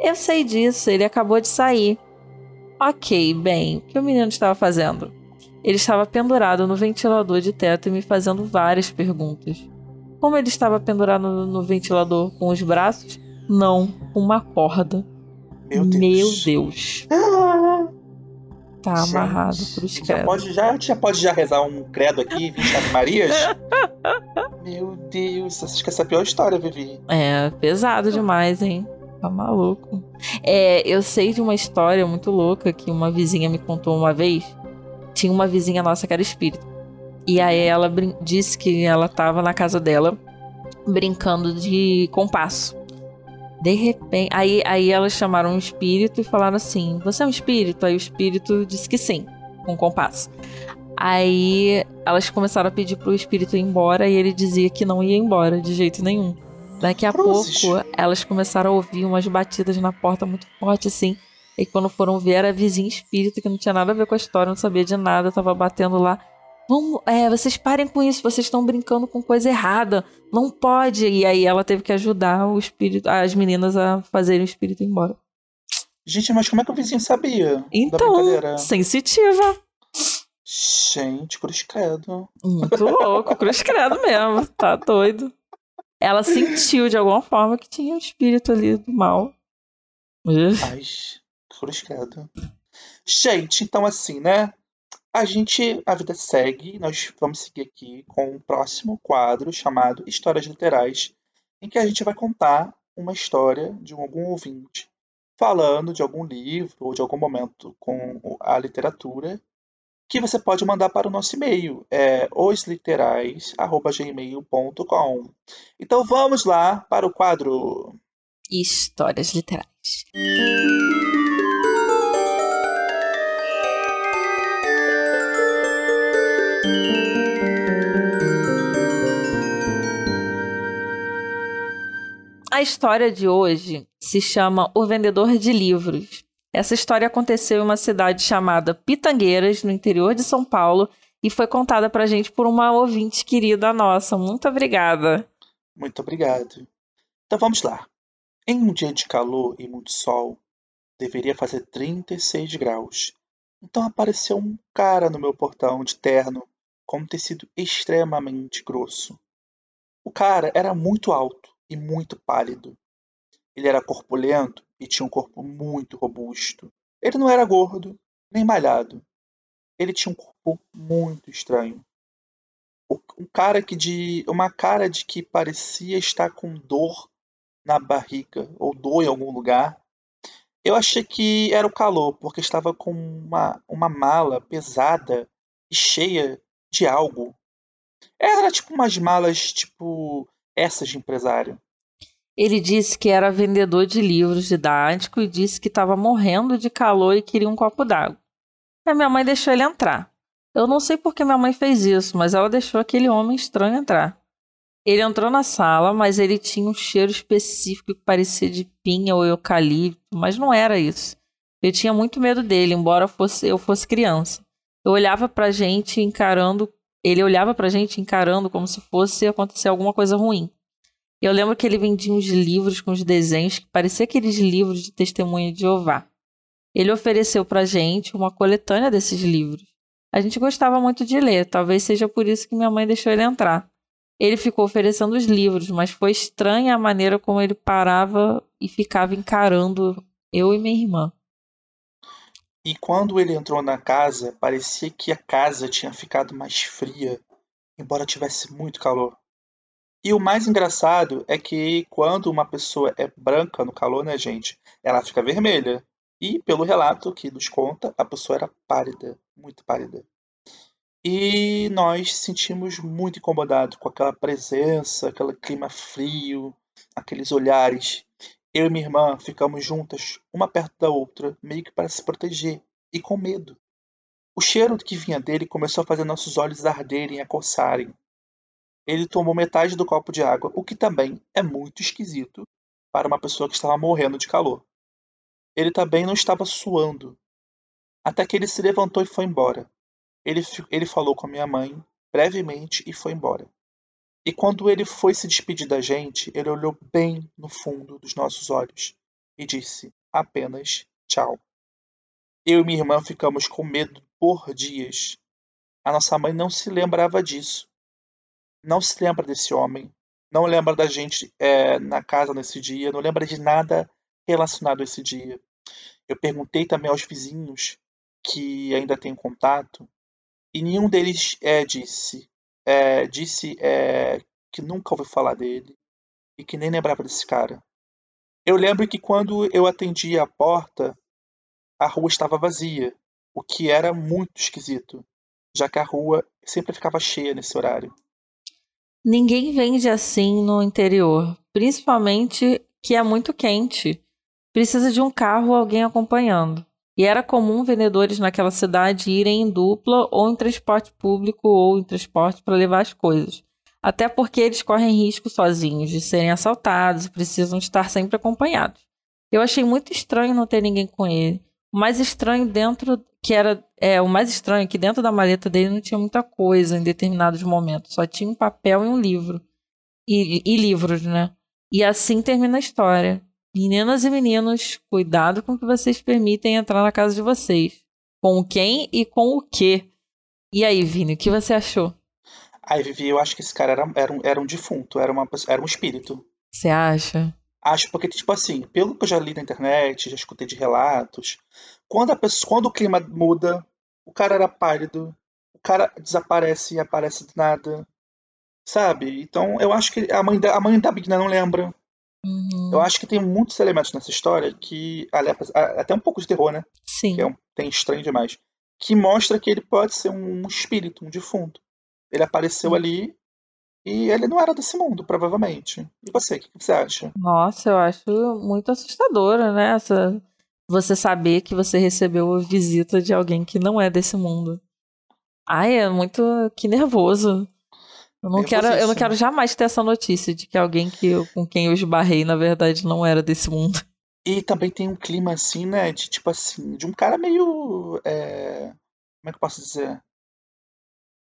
Eu sei disso, ele acabou de sair. Ok, bem, o que o menino estava fazendo? Ele estava pendurado no ventilador de teto e me fazendo várias perguntas. Como ele estava pendurado no, no ventilador com os braços? Não, com uma corda. Meu Deus. Meu Deus. Tá Gente, amarrado pro Já credo. pode, já, já pode já rezar um credo aqui, 20 Ave Marias? Meu Deus, acho que essa é a pior história, Vivi. É, pesado demais, hein? Tá maluco. É, eu sei de uma história muito louca que uma vizinha me contou uma vez. Tinha uma vizinha nossa que era espírita. E aí ela disse que ela tava na casa dela brincando de compasso. De repente, aí, aí elas chamaram um espírito e falaram assim: Você é um espírito? Aí o espírito disse que sim, com compasso. Aí elas começaram a pedir pro espírito ir embora e ele dizia que não ia embora de jeito nenhum. Daqui a Cruzes. pouco, elas começaram a ouvir umas batidas na porta muito forte assim. E quando foram ver, era a vizinha espírita que não tinha nada a ver com a história, não sabia de nada, tava batendo lá. Vamos, é, vocês parem com isso, vocês estão brincando com coisa errada. Não pode. E aí ela teve que ajudar o espírito, as meninas a fazerem o espírito ir embora. Gente, mas como é que o vizinho sabia Então, sensitiva. Gente, cruz credo. Muito louco, cruz credo mesmo. Tá doido. Ela sentiu de alguma forma que tinha um espírito ali do mal. Ai, cruz credo. Gente, então assim, né? A gente, a vida segue, nós vamos seguir aqui com o próximo quadro chamado Histórias Literais, em que a gente vai contar uma história de algum ouvinte falando de algum livro ou de algum momento com a literatura que você pode mandar para o nosso e-mail, é osliterais@gmail.com. Então vamos lá para o quadro. Histórias literais. A história de hoje se chama O Vendedor de Livros. Essa história aconteceu em uma cidade chamada Pitangueiras, no interior de São Paulo, e foi contada pra gente por uma ouvinte querida nossa. Muito obrigada. Muito obrigado. Então vamos lá. Em um dia de calor e muito sol, deveria fazer 36 graus. Então apareceu um cara no meu portão de terno com um tecido extremamente grosso. O cara era muito alto e muito pálido. Ele era corpulento e tinha um corpo muito robusto. Ele não era gordo nem malhado. Ele tinha um corpo muito estranho. Um cara que de uma cara de que parecia estar com dor na barriga ou dor em algum lugar. Eu achei que era o calor, porque estava com uma, uma mala pesada e cheia de algo. Era tipo umas malas tipo essas de empresário. Ele disse que era vendedor de livros didáticos e disse que estava morrendo de calor e queria um copo d'água. A minha mãe deixou ele entrar. Eu não sei por que minha mãe fez isso, mas ela deixou aquele homem estranho entrar. Ele entrou na sala, mas ele tinha um cheiro específico que parecia de pinha ou eucalipto, mas não era isso. Eu tinha muito medo dele, embora fosse, eu fosse criança. Eu olhava pra gente encarando, ele olhava pra gente encarando como se fosse acontecer alguma coisa ruim. Eu lembro que ele vendia uns livros com os desenhos que parecia aqueles livros de testemunha de Jeová. Ele ofereceu pra gente uma coletânea desses livros. A gente gostava muito de ler, talvez seja por isso que minha mãe deixou ele entrar. Ele ficou oferecendo os livros, mas foi estranha a maneira como ele parava e ficava encarando eu e minha irmã. E quando ele entrou na casa, parecia que a casa tinha ficado mais fria, embora tivesse muito calor. E o mais engraçado é que quando uma pessoa é branca no calor, né, gente, ela fica vermelha. E pelo relato que nos conta, a pessoa era pálida, muito pálida. E nós sentimos muito incomodados com aquela presença, aquele clima frio, aqueles olhares. Eu e minha irmã ficamos juntas, uma perto da outra, meio que para se proteger, e com medo. O cheiro que vinha dele começou a fazer nossos olhos arderem e coçarem. Ele tomou metade do copo de água, o que também é muito esquisito para uma pessoa que estava morrendo de calor. Ele também não estava suando. Até que ele se levantou e foi embora. Ele, ele falou com a minha mãe brevemente e foi embora. E quando ele foi se despedir da gente, ele olhou bem no fundo dos nossos olhos e disse apenas tchau. Eu e minha irmã ficamos com medo por dias. A nossa mãe não se lembrava disso. Não se lembra desse homem. Não lembra da gente é, na casa nesse dia. Não lembra de nada relacionado a esse dia. Eu perguntei também aos vizinhos que ainda têm contato e nenhum deles é, disse, é, disse é, que nunca ouviu falar dele e que nem lembrava desse cara. Eu lembro que quando eu atendi a porta, a rua estava vazia, o que era muito esquisito, já que a rua sempre ficava cheia nesse horário. Ninguém vende assim no interior, principalmente que é muito quente. Precisa de um carro ou alguém acompanhando. E era comum vendedores naquela cidade irem em dupla ou em transporte público ou em transporte para levar as coisas. Até porque eles correm risco sozinhos de serem assaltados e precisam estar sempre acompanhados. Eu achei muito estranho não ter ninguém com ele. O mais estranho dentro que era é o mais estranho é que dentro da maleta dele não tinha muita coisa em determinados momentos, só tinha um papel e um livro e, e livros, né? E assim termina a história. Meninas e meninos, cuidado com o que vocês permitem entrar na casa de vocês. Com quem e com o quê? E aí, Vini, o que você achou? Aí, Vivi, eu acho que esse cara era, era, um, era um defunto, era, uma, era um espírito. Você acha? Acho porque, tipo assim, pelo que eu já li na internet, já escutei de relatos, quando, a pessoa, quando o clima muda, o cara era pálido, o cara desaparece e aparece do nada, sabe? Então eu acho que a mãe da, a mãe da Bigna não lembra. Uhum. Eu acho que tem muitos elementos nessa história que, aliás, até um pouco de terror, né? Sim. Que é um, tem estranho demais. Que mostra que ele pode ser um espírito, um defunto. Ele apareceu ali e ele não era desse mundo, provavelmente. E você, o que você acha? Nossa, eu acho muito assustadora, né? Essa, você saber que você recebeu a visita de alguém que não é desse mundo. Ai, é muito. Que nervoso. Eu não, quero, eu não quero jamais ter essa notícia de que alguém que eu, com quem eu esbarrei, na verdade, não era desse mundo. E também tem um clima assim, né? De tipo assim, de um cara meio. É... Como é que eu posso dizer?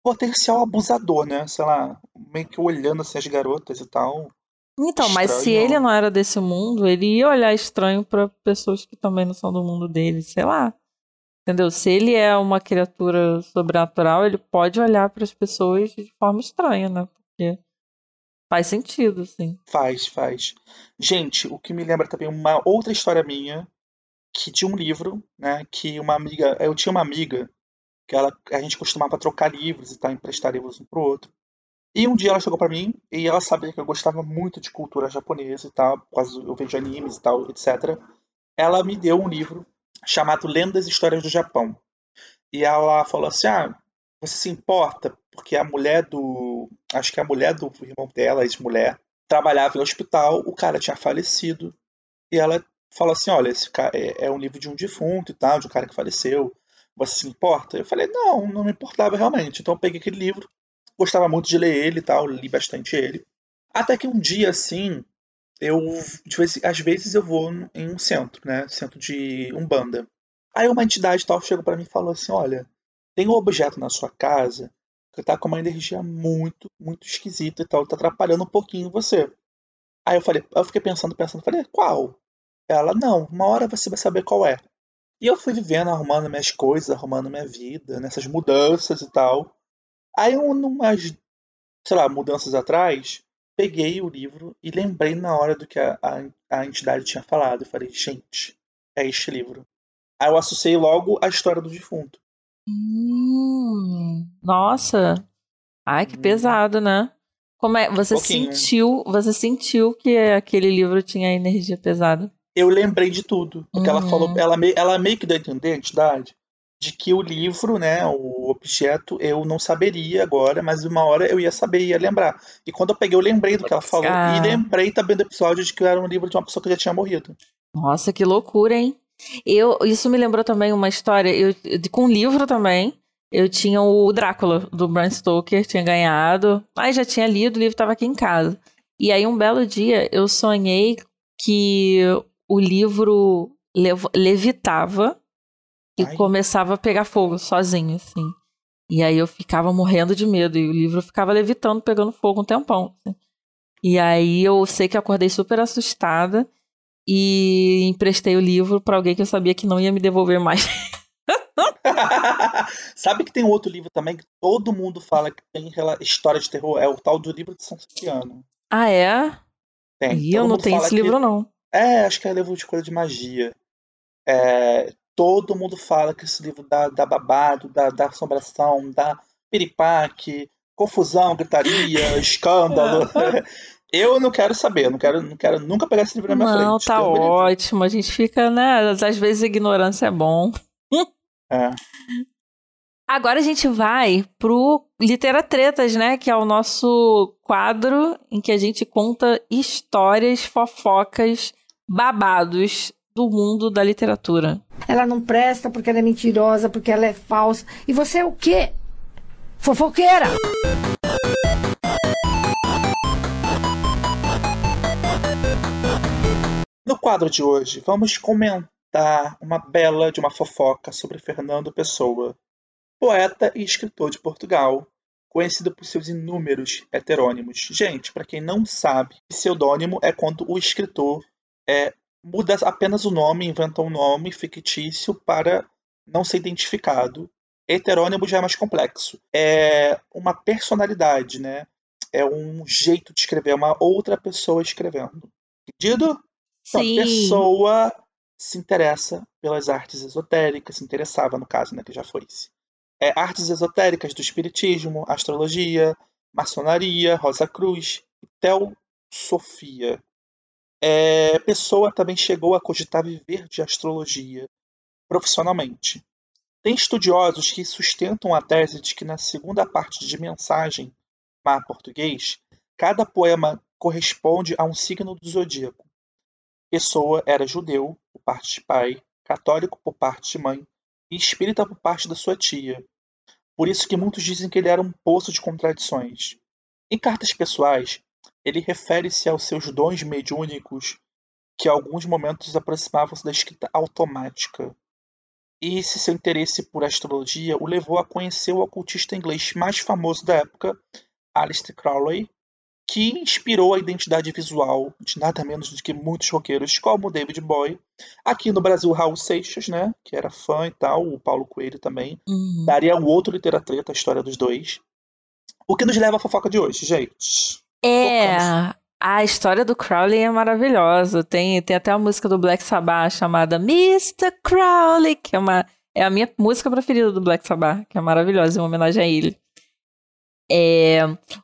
Potencial abusador, né? Sei lá, meio que olhando assim as garotas e tal. Então, estranho. mas se ele não era desse mundo, ele ia olhar estranho para pessoas que também não são do mundo dele, sei lá. Entendeu? Se ele é uma criatura sobrenatural, ele pode olhar para as pessoas de forma estranha, né? Porque faz sentido, sim. Faz, faz. Gente, o que me lembra também uma outra história minha, que de um livro, né? Que uma amiga. Eu tinha uma amiga que ela, a gente costumava trocar livros e tal, emprestar livros um pro outro. E um dia ela chegou para mim e ela sabia que eu gostava muito de cultura japonesa e tal, causa eu vejo animes e tal, etc. Ela me deu um livro chamado Lendas e Histórias do Japão. E ela falou assim: Ah, você se importa? Porque a mulher do. Acho que a mulher do irmão dela, ex-mulher, trabalhava em hospital, o cara tinha falecido. E ela falou assim: olha, esse cara é, é um livro de um defunto e tal, de um cara que faleceu. Você se importa? Eu falei, não, não me importava realmente. Então eu peguei aquele livro, gostava muito de ler ele e tal, li bastante ele. Até que um dia, assim, eu, às vezes eu vou em um centro, né? Centro de Umbanda. Aí uma entidade tal chegou para mim e falou assim: olha, tem um objeto na sua casa que tá com uma energia muito, muito esquisita e tal, tá atrapalhando um pouquinho você. Aí eu falei, eu fiquei pensando, pensando, falei, qual? Ela, não, uma hora você vai saber qual é. E eu fui vivendo, arrumando minhas coisas, arrumando minha vida, nessas mudanças e tal. Aí, umas, sei lá, mudanças atrás, peguei o livro e lembrei na hora do que a, a, a entidade tinha falado. Eu falei, gente, é este livro. Aí eu associei logo a história do defunto. Hum, nossa. Ai, que hum. pesado, né? Como é? Você um sentiu, você sentiu que aquele livro tinha energia pesada? Eu lembrei de tudo, porque uhum. ela falou, ela, ela meio que deu a entender a entidade de que o livro, né, o objeto, eu não saberia agora, mas uma hora eu ia saber, ia lembrar. E quando eu peguei, eu lembrei do que ela falou. Ah. E lembrei também do episódio de que era um livro de uma pessoa que já tinha morrido. Nossa, que loucura, hein? Eu, isso me lembrou também uma história eu, com um livro também. Eu tinha o Drácula, do Bram Stoker, tinha ganhado. Mas já tinha lido, o livro estava aqui em casa. E aí, um belo dia, eu sonhei que o livro lev levitava e Ai. começava a pegar fogo sozinho, assim. E aí eu ficava morrendo de medo. E o livro ficava levitando, pegando fogo um tempão. Assim. E aí eu sei que acordei super assustada e emprestei o livro para alguém que eu sabia que não ia me devolver mais. Sabe que tem um outro livro também que todo mundo fala que tem história de terror? É o tal do livro de São Cipriano. Ah, é? Tem. E eu não tenho esse livro, não. É, acho que é livro de coisa de magia. É, todo mundo fala que esse livro dá, dá babado, dá, dá assombração, dá piripaque, confusão, gritaria, escândalo. Eu não quero saber, não quero, não quero nunca pegar esse livro na minha não, frente. Não, tá ótimo. A gente fica, né? Às vezes ignorância é bom. É. Agora a gente vai pro Literatretas, né? Que é o nosso quadro em que a gente conta histórias, fofocas, babados do mundo da literatura. Ela não presta porque ela é mentirosa, porque ela é falsa. E você é o quê? Fofoqueira! No quadro de hoje, vamos comentar uma bela de uma fofoca sobre Fernando Pessoa, poeta e escritor de Portugal, conhecido por seus inúmeros heterônimos. Gente, para quem não sabe, pseudônimo é quando o escritor é muda apenas o nome, inventa um nome fictício para não ser identificado. Heterônimo já é mais complexo. É uma personalidade, né? É um jeito de escrever, é uma outra pessoa escrevendo. Entendido? Então, Sim. a pessoa se interessa pelas artes esotéricas, se interessava, no caso, né, que já foi isso. É, artes esotéricas do espiritismo, astrologia, maçonaria, Rosa Cruz, teosofia, é, Pessoa também chegou a cogitar viver de astrologia profissionalmente. Tem estudiosos que sustentam a tese de que na segunda parte de Mensagem, mar português, cada poema corresponde a um signo do zodíaco. Pessoa era judeu, por parte de pai, católico por parte de mãe e espírita por parte da sua tia. Por isso que muitos dizem que ele era um poço de contradições. Em cartas pessoais, ele refere-se aos seus dons mediúnicos, que em alguns momentos aproximavam-se da escrita automática. E esse seu interesse por astrologia o levou a conhecer o ocultista inglês mais famoso da época, Aleister Crowley, que inspirou a identidade visual de nada menos do que muitos roqueiros, como David Bowie. Aqui no Brasil, Raul Seixas, né, que era fã e tal, o Paulo Coelho também. Uhum. Daria um outro literatura, a história dos dois. O que nos leva à fofoca de hoje, gente. É, a história do Crowley é maravilhosa. Tem, tem até a música do Black Sabbath chamada Mr. Crowley, que é, uma, é a minha música preferida do Black Sabbath, que é maravilhosa, em homenagem a ele. É,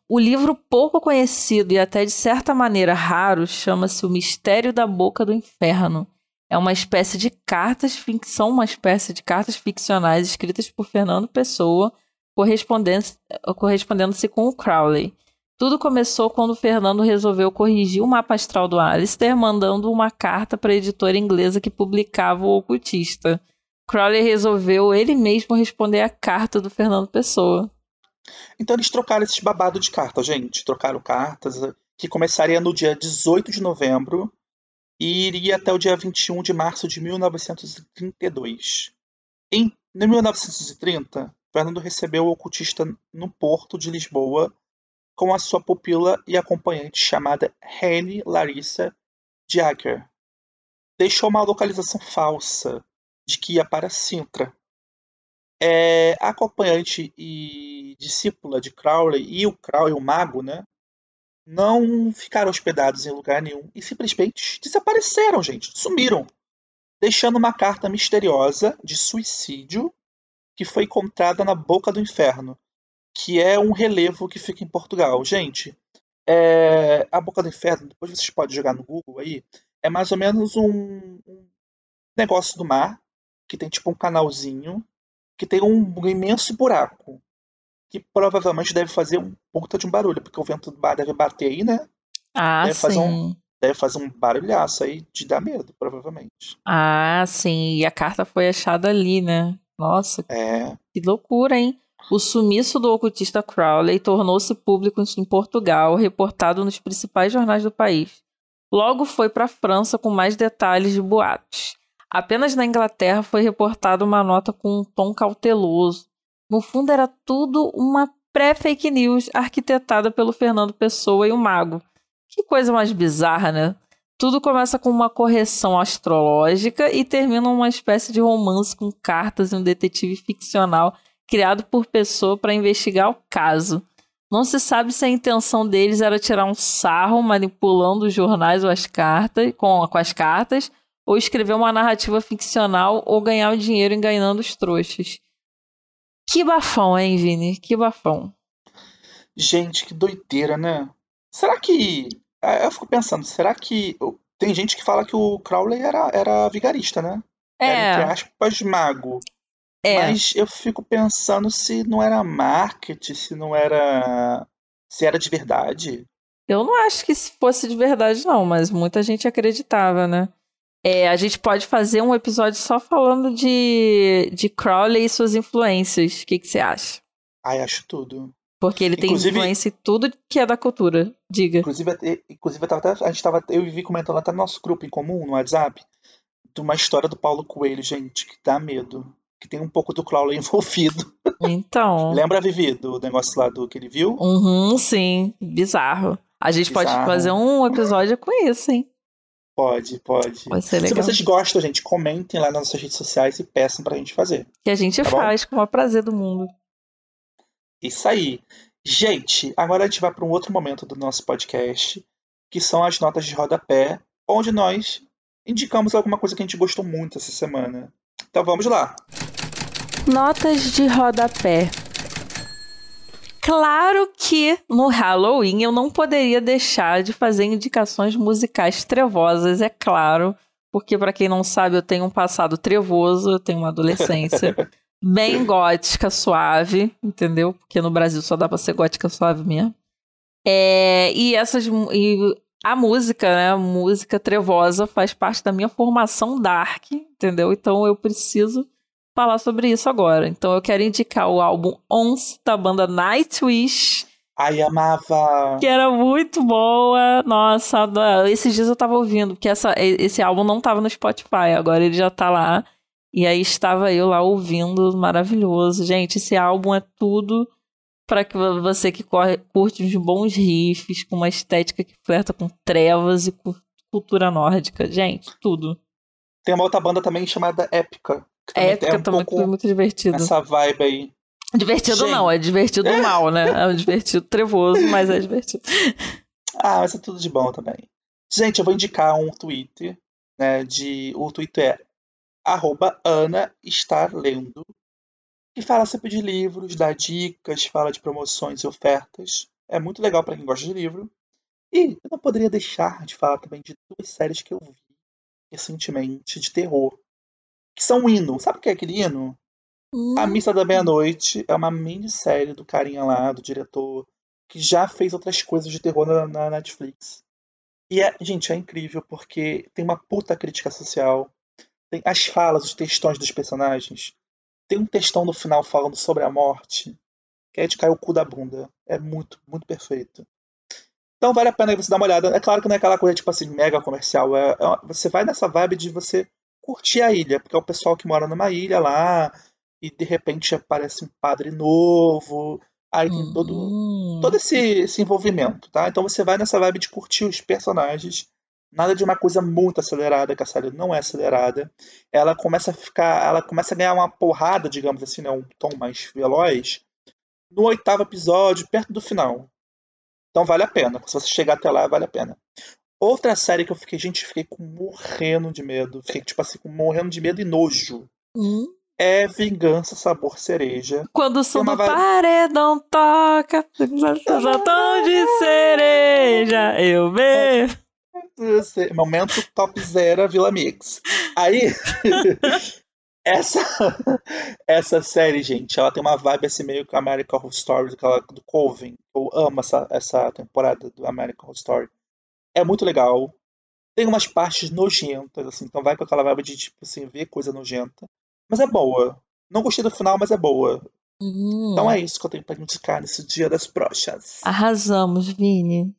o livro pouco conhecido e até de certa maneira raro chama-se O Mistério da Boca do Inferno. É uma espécie de cartas, são uma espécie de cartas ficcionais escritas por Fernando Pessoa, correspondendo-se com o Crowley. Tudo começou quando o Fernando resolveu corrigir o mapa astral do Alistair, mandando uma carta para a editora inglesa que publicava o ocultista. Crowley resolveu ele mesmo responder a carta do Fernando Pessoa. Então eles trocaram esses babados de cartas, gente. Trocaram cartas eh, que começaria no dia 18 de novembro e iria até o dia 21 de março de 1932. Em 1930, Fernando recebeu o ocultista no porto de Lisboa com a sua pupila e acompanhante chamada Henny Larissa Jagger. Deixou uma localização falsa de que ia para Sintra. É, a acompanhante e discípula de Crowley e o Crowley, o mago, né, não ficaram hospedados em lugar nenhum e simplesmente desapareceram, gente, sumiram, deixando uma carta misteriosa de suicídio que foi encontrada na boca do inferno, que é um relevo que fica em Portugal. Gente, é, a Boca do Inferno, depois vocês podem jogar no Google aí, é mais ou menos um, um negócio do mar, que tem tipo um canalzinho, que tem um, um imenso buraco, que provavelmente deve fazer um puta de um barulho, porque o vento do mar deve bater aí, né? Ah, deve sim. Fazer um, deve fazer um barulhaço aí de dar medo, provavelmente. Ah, sim. E a carta foi achada ali, né? Nossa, É, que loucura, hein? O sumiço do ocultista Crowley tornou-se público em Portugal, reportado nos principais jornais do país. Logo foi para a França com mais detalhes de boatos. Apenas na Inglaterra foi reportada uma nota com um tom cauteloso. No fundo, era tudo uma pré-fake news arquitetada pelo Fernando Pessoa e o Mago. Que coisa mais bizarra, né? Tudo começa com uma correção astrológica e termina uma espécie de romance com cartas e um detetive ficcional criado por Pessoa para investigar o caso. Não se sabe se a intenção deles era tirar um sarro manipulando os jornais ou as cartas, com, com as cartas, ou escrever uma narrativa ficcional ou ganhar o dinheiro enganando os trouxas. Que bafão, hein, Vini? Que bafão. gente, que doideira, né? Será que. ah, Eu fico pensando, será que. Tem gente que fala que o Crowley era, era vigarista, né? Era, entre É, aspas, mago. É. Mas eu fico pensando se não era marketing, se não era. Se era de verdade. Eu não acho que fosse de verdade, não, mas muita gente acreditava, né? É, a gente pode fazer um episódio só falando de, de Crowley e suas influências. O que, que você acha? Ai, acho tudo. Porque ele tem Inclusive- influência em tudo que é da cultura. Diga. Inclusive, inclusive até- a gente tava, eu Vivi comentando até no nosso grupo em comum, no WhatsApp, de uma história do Paulo Coelho, gente, que dá medo. Que tem um pouco do Crowley envolvido. Então. Lembra, Vivi, do negócio lá do que ele viu? Uhum, sim. Bizarro. A gente pode Bizarro. fazer um episódio com isso, hein? Pode, pode. Vai ser Se legal. vocês gostam, gente, comentem lá nas nossas redes sociais e peçam pra gente fazer. Que a gente Tá bom? faz com o maior prazer do mundo. Isso aí. Gente, agora a gente vai para um outro momento do nosso podcast, que são as notas de rodapé, onde nós indicamos alguma coisa que a gente gostou muito essa semana. Então vamos lá. Notas de rodapé. Claro que no Halloween eu não poderia deixar de fazer indicações musicais trevosas, é claro, porque para quem não sabe, eu tenho um passado trevoso, eu tenho uma adolescência bem gótica, suave, entendeu? Porque no Brasil só dá pra ser gótica suave mesmo. É, e essas e a música, né? A música trevosa faz parte da minha formação dark, entendeu? Então eu preciso falar sobre isso agora. Então eu quero indicar o álbum Ons da banda Nightwish, Ai, amava. que era muito boa. Nossa, esses dias eu tava ouvindo, porque essa, esse álbum não tava no Spotify, agora ele já tá lá. E aí estava eu lá ouvindo, maravilhoso. Gente, esse álbum é tudo para que vo- você que corre- curte uns bons riffs, com uma estética que flerta com trevas e cu- cultura nórdica. Gente, tudo. Tem uma outra banda também chamada Épica. A época é um também foi muito divertido. nessa vibe aí. Divertido Gente. não, é divertido mal, né? É um divertido trevoso, mas é divertido. Ah, mas é tudo de bom também. Gente, eu vou indicar um Twitter, né? De, o Twitter é arroba Ana Estar Lendo, que fala sempre de livros, dá dicas, fala de promoções e ofertas. É muito legal para quem gosta de livro. E eu não poderia deixar de falar também de duas séries que eu vi recentemente de terror. Que são um hino. Sabe o que é aquele hino? A Missa da Meia-Noite é uma minissérie do carinha lá, do diretor que já fez outras coisas de terror na, na Netflix. E, é, gente, é incrível porque tem uma puta crítica social. Tem as falas, os textões dos personagens. Tem um textão no final falando sobre a morte, que é de cair o cu da bunda. É muito, muito perfeito. Então vale a pena você dar uma olhada. É claro que não é aquela coisa tipo assim, mega comercial. É, é, você vai nessa vibe de você curtir a ilha, porque é o pessoal que mora numa ilha lá, e de repente aparece um padre novo, aí tem todo, Hum. todo esse, esse envolvimento, tá? Então você vai nessa vibe de curtir os personagens, nada de uma coisa muito acelerada, que a série não é acelerada. Ela começa a ficar, ela começa a ganhar uma porrada, digamos assim, né, um tom mais veloz, no oitavo episódio, perto do final. Então vale a pena. Se você chegar até lá, vale a pena. Outra série que eu fiquei, gente, fiquei com morrendo de medo. Fiquei, tipo assim, com morrendo de medo e nojo. Hum. É Vingança Sabor Cereja. Quando o som do paredão toca, tom de cereja, eu bebo. Momento Top Zero Vila Mix. Aí, essa, essa série, gente, ela tem uma vibe assim meio que American Horror Story daquela, do Coven. Eu amo essa, essa temporada do American Horror Story. É muito legal. Tem umas partes nojentas, assim, então vai com aquela vibe de, tipo assim, ver coisa nojenta. Mas é boa. Não gostei do final, mas é boa. Hum. Então é isso que eu tenho pra indicar nesse dia das brochas. Arrasamos, Vini.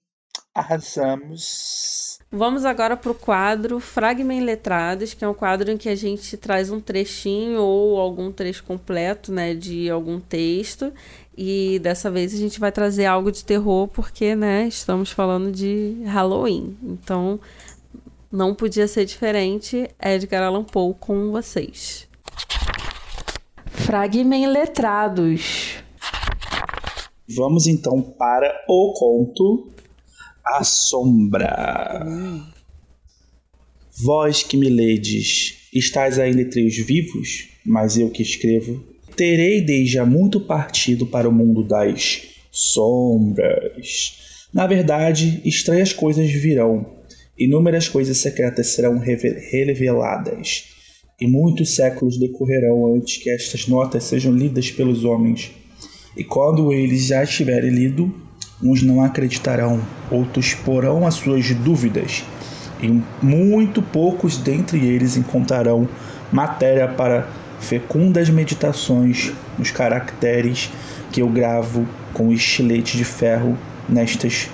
Arrasamos. Vamos agora para o quadro Fragment Letrados, que é um quadro em que a gente traz um trechinho ou algum trecho completo, né, de algum texto. E dessa vez a gente vai trazer algo de terror, porque, né, estamos falando de Halloween. Então, não podia ser diferente. Edgar Allan Poe com vocês. Fragment Letrados. Vamos então para o conto A Sombra. Vós que me ledes, estais ainda entre os vivos, mas eu que escrevo, terei desde há muito partido para o mundo das sombras. Na verdade, estranhas coisas virão, inúmeras coisas secretas serão reve- reveladas, e muitos séculos decorrerão antes que estas notas sejam lidas pelos homens. E quando eles já estiverem lido, uns não acreditarão, outros porão as suas dúvidas, e muito poucos dentre eles encontrarão matéria para fecundas meditações nos caracteres que eu gravo com estilete de ferro nestas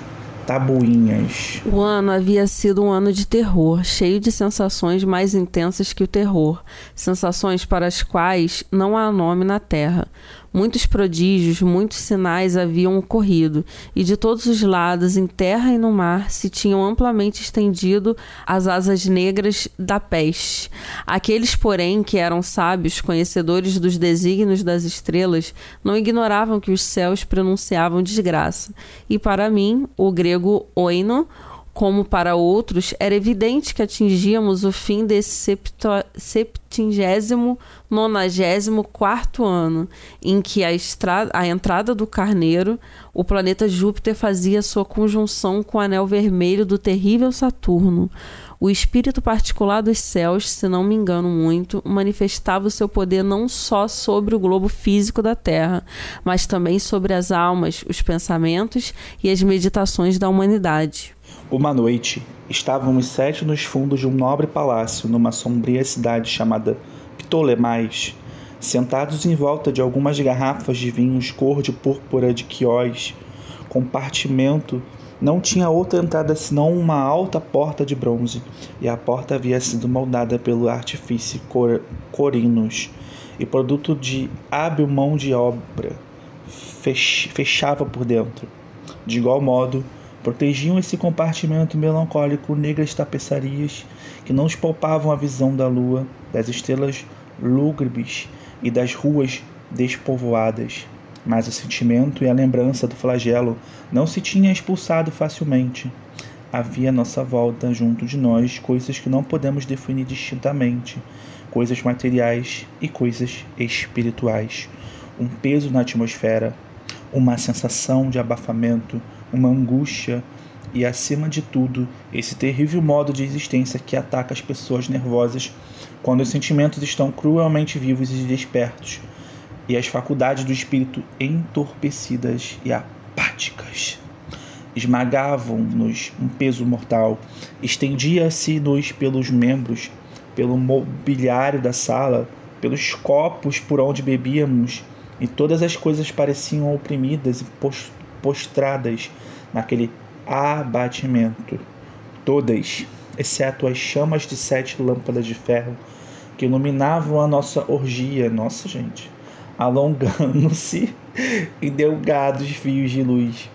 tabuinhas. O ano havia sido um ano de terror, cheio de sensações mais intensas que o terror, sensações para as quais não há nome na Terra. Muitos prodígios, muitos sinais haviam ocorrido, e de todos os lados, em terra e no mar, se tinham amplamente estendido as asas negras da peste. Aqueles, porém, que eram sábios, conhecedores dos desígnios das estrelas, não ignoravam que os céus pronunciavam desgraça. E para mim, o grego oino, como para outros, era evidente que atingíamos o fim desse septingésimo, nonagésimo quarto ano, em que a, estra- a entrada do carneiro, o planeta Júpiter fazia sua conjunção com o anel vermelho do terrível Saturno. O espírito particular dos céus, se não me engano muito, manifestava o seu poder não só sobre o globo físico da Terra, mas também sobre as almas, os pensamentos e as meditações da humanidade. Uma noite, estávamos sete nos fundos de um nobre palácio numa sombria cidade chamada Ptolemais, sentados em volta de algumas garrafas de vinhos cor de púrpura de quiós. Compartimento não tinha outra entrada senão uma alta porta de bronze, e a porta havia sido moldada pelo artifício cor corinos, e produto de hábil mão de obra, fech fechava por dentro. De igual modo, protegiam esse compartimento melancólico negras tapeçarias que não espalpavam a visão da lua, das estrelas lúgubres e das ruas despovoadas. Mas o sentimento e a lembrança do flagelo não se tinha expulsado facilmente. Havia à nossa volta, junto de nós, coisas que não podemos definir distintamente, coisas materiais e coisas espirituais. Um peso na atmosfera, uma sensação de abafamento, uma angústia e, acima de tudo, esse terrível modo de existência que ataca as pessoas nervosas quando os sentimentos estão cruelmente vivos e despertos, e as faculdades do espírito entorpecidas e apáticas. Esmagavam-nos um peso mortal, estendia-se-nos pelos membros, pelo mobiliário da sala, pelos copos por onde bebíamos, e todas as coisas pareciam oprimidas e postradas naquele abatimento. Todas, exceto as chamas de sete lâmpadas de ferro que iluminavam a nossa orgia, nossa gente, alongando-se em delgados fios de luz.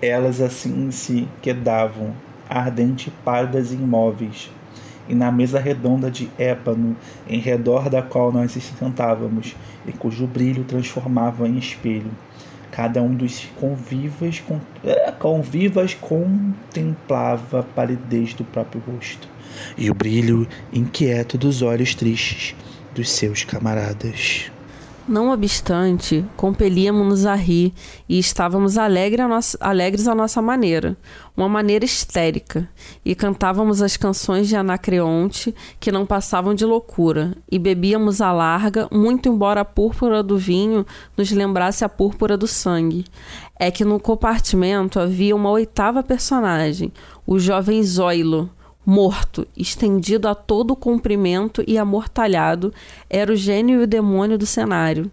Elas assim se quedavam, ardente, pálidas e imóveis, e na mesa redonda de ébano, em redor da qual nós sentávamos, e cujo brilho transformava em espelho, cada um dos convivas, é, convivas contemplava a palidez do próprio rosto e o brilho inquieto dos olhos tristes dos seus camaradas. Não obstante, compelíamos-nos a rir e estávamos alegre nossa, alegres à nossa maneira, uma maneira histérica, e cantávamos as canções de Anacreonte que não passavam de loucura, e bebíamos a larga, muito embora a púrpura do vinho nos lembrasse a púrpura do sangue. É que no compartimento havia uma oitava personagem, o jovem Zoilo, morto, estendido a todo o comprimento e amortalhado, era o gênio e o demônio do cenário.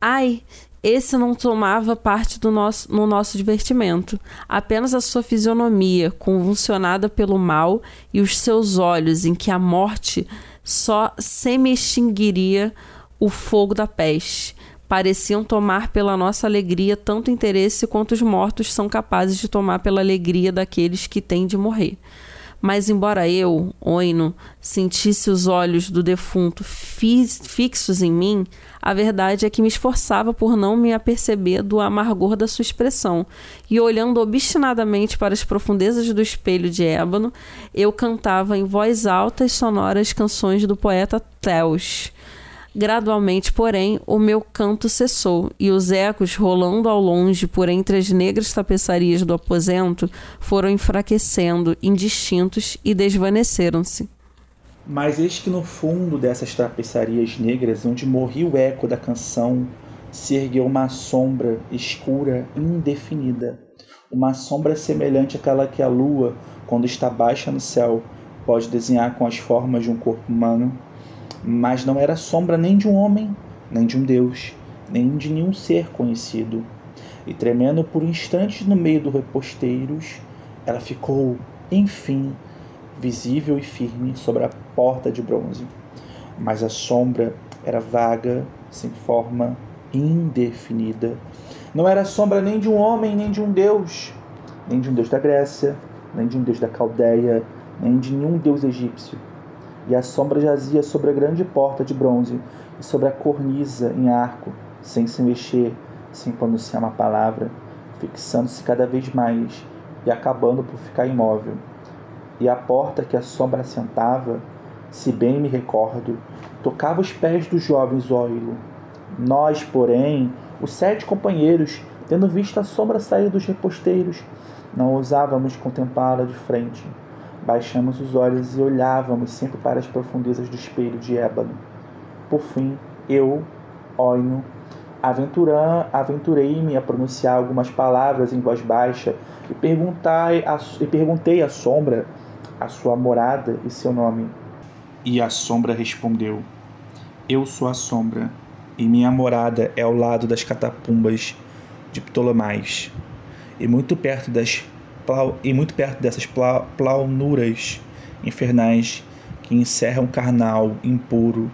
Ai, esse não tomava parte do nosso, no nosso divertimento. Apenas a sua fisionomia, convulsionada pelo mal, e os seus olhos, em que a morte só semi-extinguiria o fogo da peste, pareciam tomar pela nossa alegria tanto interesse quanto os mortos são capazes de tomar pela alegria daqueles que têm de morrer. Mas embora eu, Oino, sentisse os olhos do defunto fixos em mim, a verdade é que me esforçava por não me aperceber do amargor da sua expressão, e olhando obstinadamente para as profundezas do espelho de ébano, eu cantava em voz alta e sonora as canções do poeta Theos Gradualmente, porém, o meu canto cessou, e os ecos, rolando ao longe por entre as negras tapeçarias do aposento, foram enfraquecendo, indistintos, e desvaneceram-se. Mas eis que no fundo dessas tapeçarias negras, onde morria o eco da canção, se ergueu uma sombra escura, indefinida. Uma sombra semelhante àquela que a lua, quando está baixa no céu, pode desenhar com as formas de um corpo humano mas não era sombra nem de um homem, nem de um Deus, nem de nenhum ser conhecido. E tremendo por instantes no meio dos reposteiros, ela ficou, enfim, visível e firme sobre a porta de bronze. Mas a sombra era vaga, sem forma, indefinida. Não era sombra nem de um homem, nem de um deus, nem de um deus da Grécia, nem de um deus da Caldeia, nem de nenhum deus egípcio e a sombra jazia sobre a grande porta de bronze e sobre a cornisa em arco, sem se mexer, sem pronunciar uma palavra, fixando-se cada vez mais e acabando por ficar imóvel. E a porta que a sombra assentava, se bem me recordo, tocava os pés do jovem Zóilo. Nós, porém, os sete companheiros, tendo visto a sombra sair dos reposteiros, não ousávamos contemplá-la de frente Baixamos os olhos e olhávamos sempre para as profundezas do espelho de ébano. Por fim, eu, Oino, aventurei-me a pronunciar algumas palavras em voz baixa e, perguntai a, e perguntei à sombra a sua morada e seu nome. E a sombra respondeu: Eu sou a sombra, e minha morada é ao lado das catapumbas de Ptolomais, e muito perto das e muito perto dessas plaunuras infernais que encerram o carnal impuro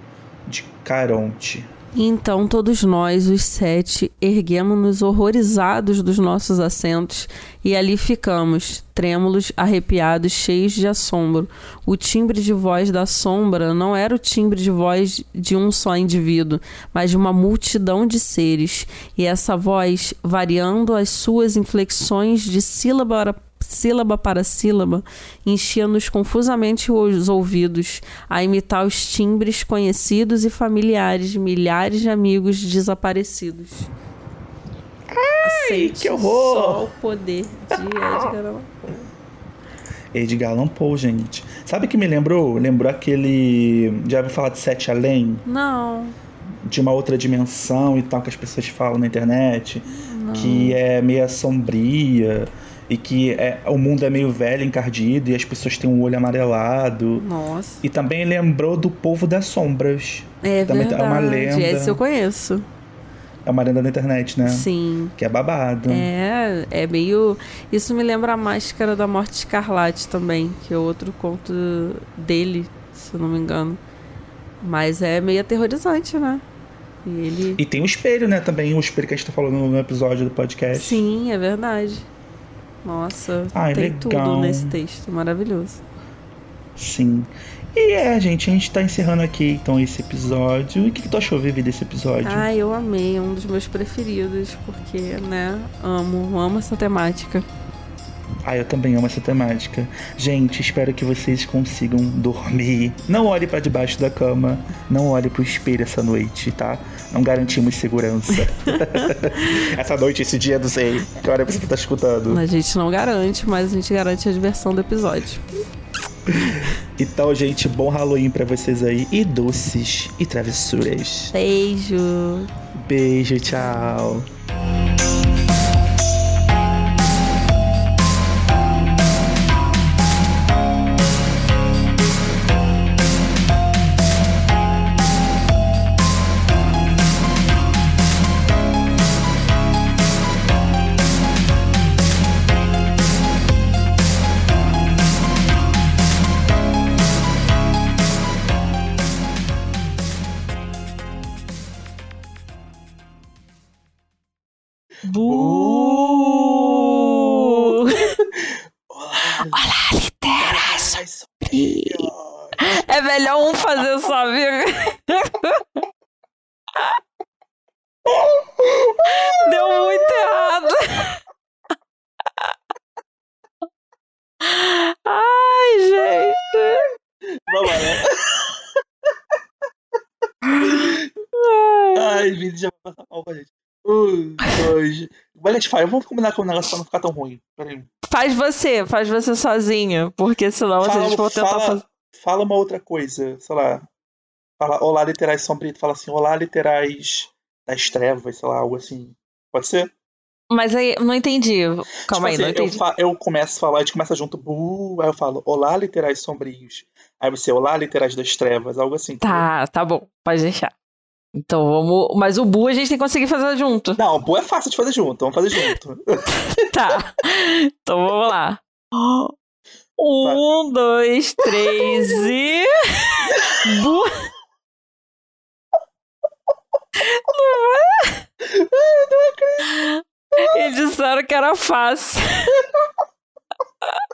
de Caronte. Então todos nós, os sete, erguemos-nos horrorizados dos nossos assentos e ali ficamos, trêmulos, arrepiados, cheios de assombro. O timbre de voz da sombra não era o timbre de voz de um só indivíduo, mas de uma multidão de seres, e essa voz, variando as suas inflexões de sílaba sílaba para sílaba, enchia-nos confusamente os ouvidos, a imitar os timbres conhecidos e familiares de milhares de amigos desaparecidos. Ai, Aceite que horror! Só o poder de Edgar Allan Poe. Edgar Allan Poe, gente. Sabe que me lembrou? Lembrou aquele. Já ouviu falar de Sete Além? Não. De uma outra dimensão e tal, que as pessoas falam na internet. Não. que é meio sombria e que é, o mundo é meio velho, encardido e as pessoas têm um olho amarelado. Nossa. E também lembrou do Povo das Sombras. É Também verdade. é uma lenda. Esse eu conheço. É uma lenda da internet, né? Sim. Que é babado. É, é meio. Isso me lembra a Máscara da Morte Escarlate também, que é outro conto dele, se eu não me engano. Mas é meio aterrorizante, né? E ele. E tem o espelho, né? Também o espelho que a gente tá falando no episódio do podcast. Sim, é verdade. Nossa, Ai, tem legal. tudo nesse texto, maravilhoso. Sim. E é, gente, a gente tá encerrando aqui então esse episódio. E o que, que tu achou, Vivi, desse episódio? Ai, eu amei, é um dos meus preferidos, porque, né, amo, amo essa temática. Ah, eu também amo essa temática. Gente, espero que vocês consigam dormir. Não olhe pra debaixo da cama. Não olhe pro espelho essa noite, tá? Não garantimos segurança. essa noite, esse dia, não sei. Que hora você tá escutando? A gente não garante, mas a gente garante a diversão do episódio. Então, gente, bom Halloween pra vocês aí. E doces e travessuras. Beijo! Beijo, tchau. Olha, Fire, vamos combinar com o negócio pra não ficar tão ruim. Peraí. Faz você, faz você sozinho, porque senão a gente for tentar fala, fazer. fala uma outra coisa, sei lá. Fala olá, literais sombrios. Fala assim, olá, literais das trevas, sei lá, algo assim. Pode ser? Mas aí, não entendi. Calma aí, tipo não assim, eu, entendi. fa- eu começo a falar, a gente começa junto, bu, aí eu falo, olá, literais sombrios. Aí você, olá, literais das trevas, algo assim. Tá, tá bom, pode deixar. Então vamos. Mas o Bu a gente tem que conseguir fazer junto. Não, bu é fácil de fazer junto, vamos fazer junto. Tá. Então vamos lá. Um, dois, três e. Bu. Não é? Eles disseram que era fácil.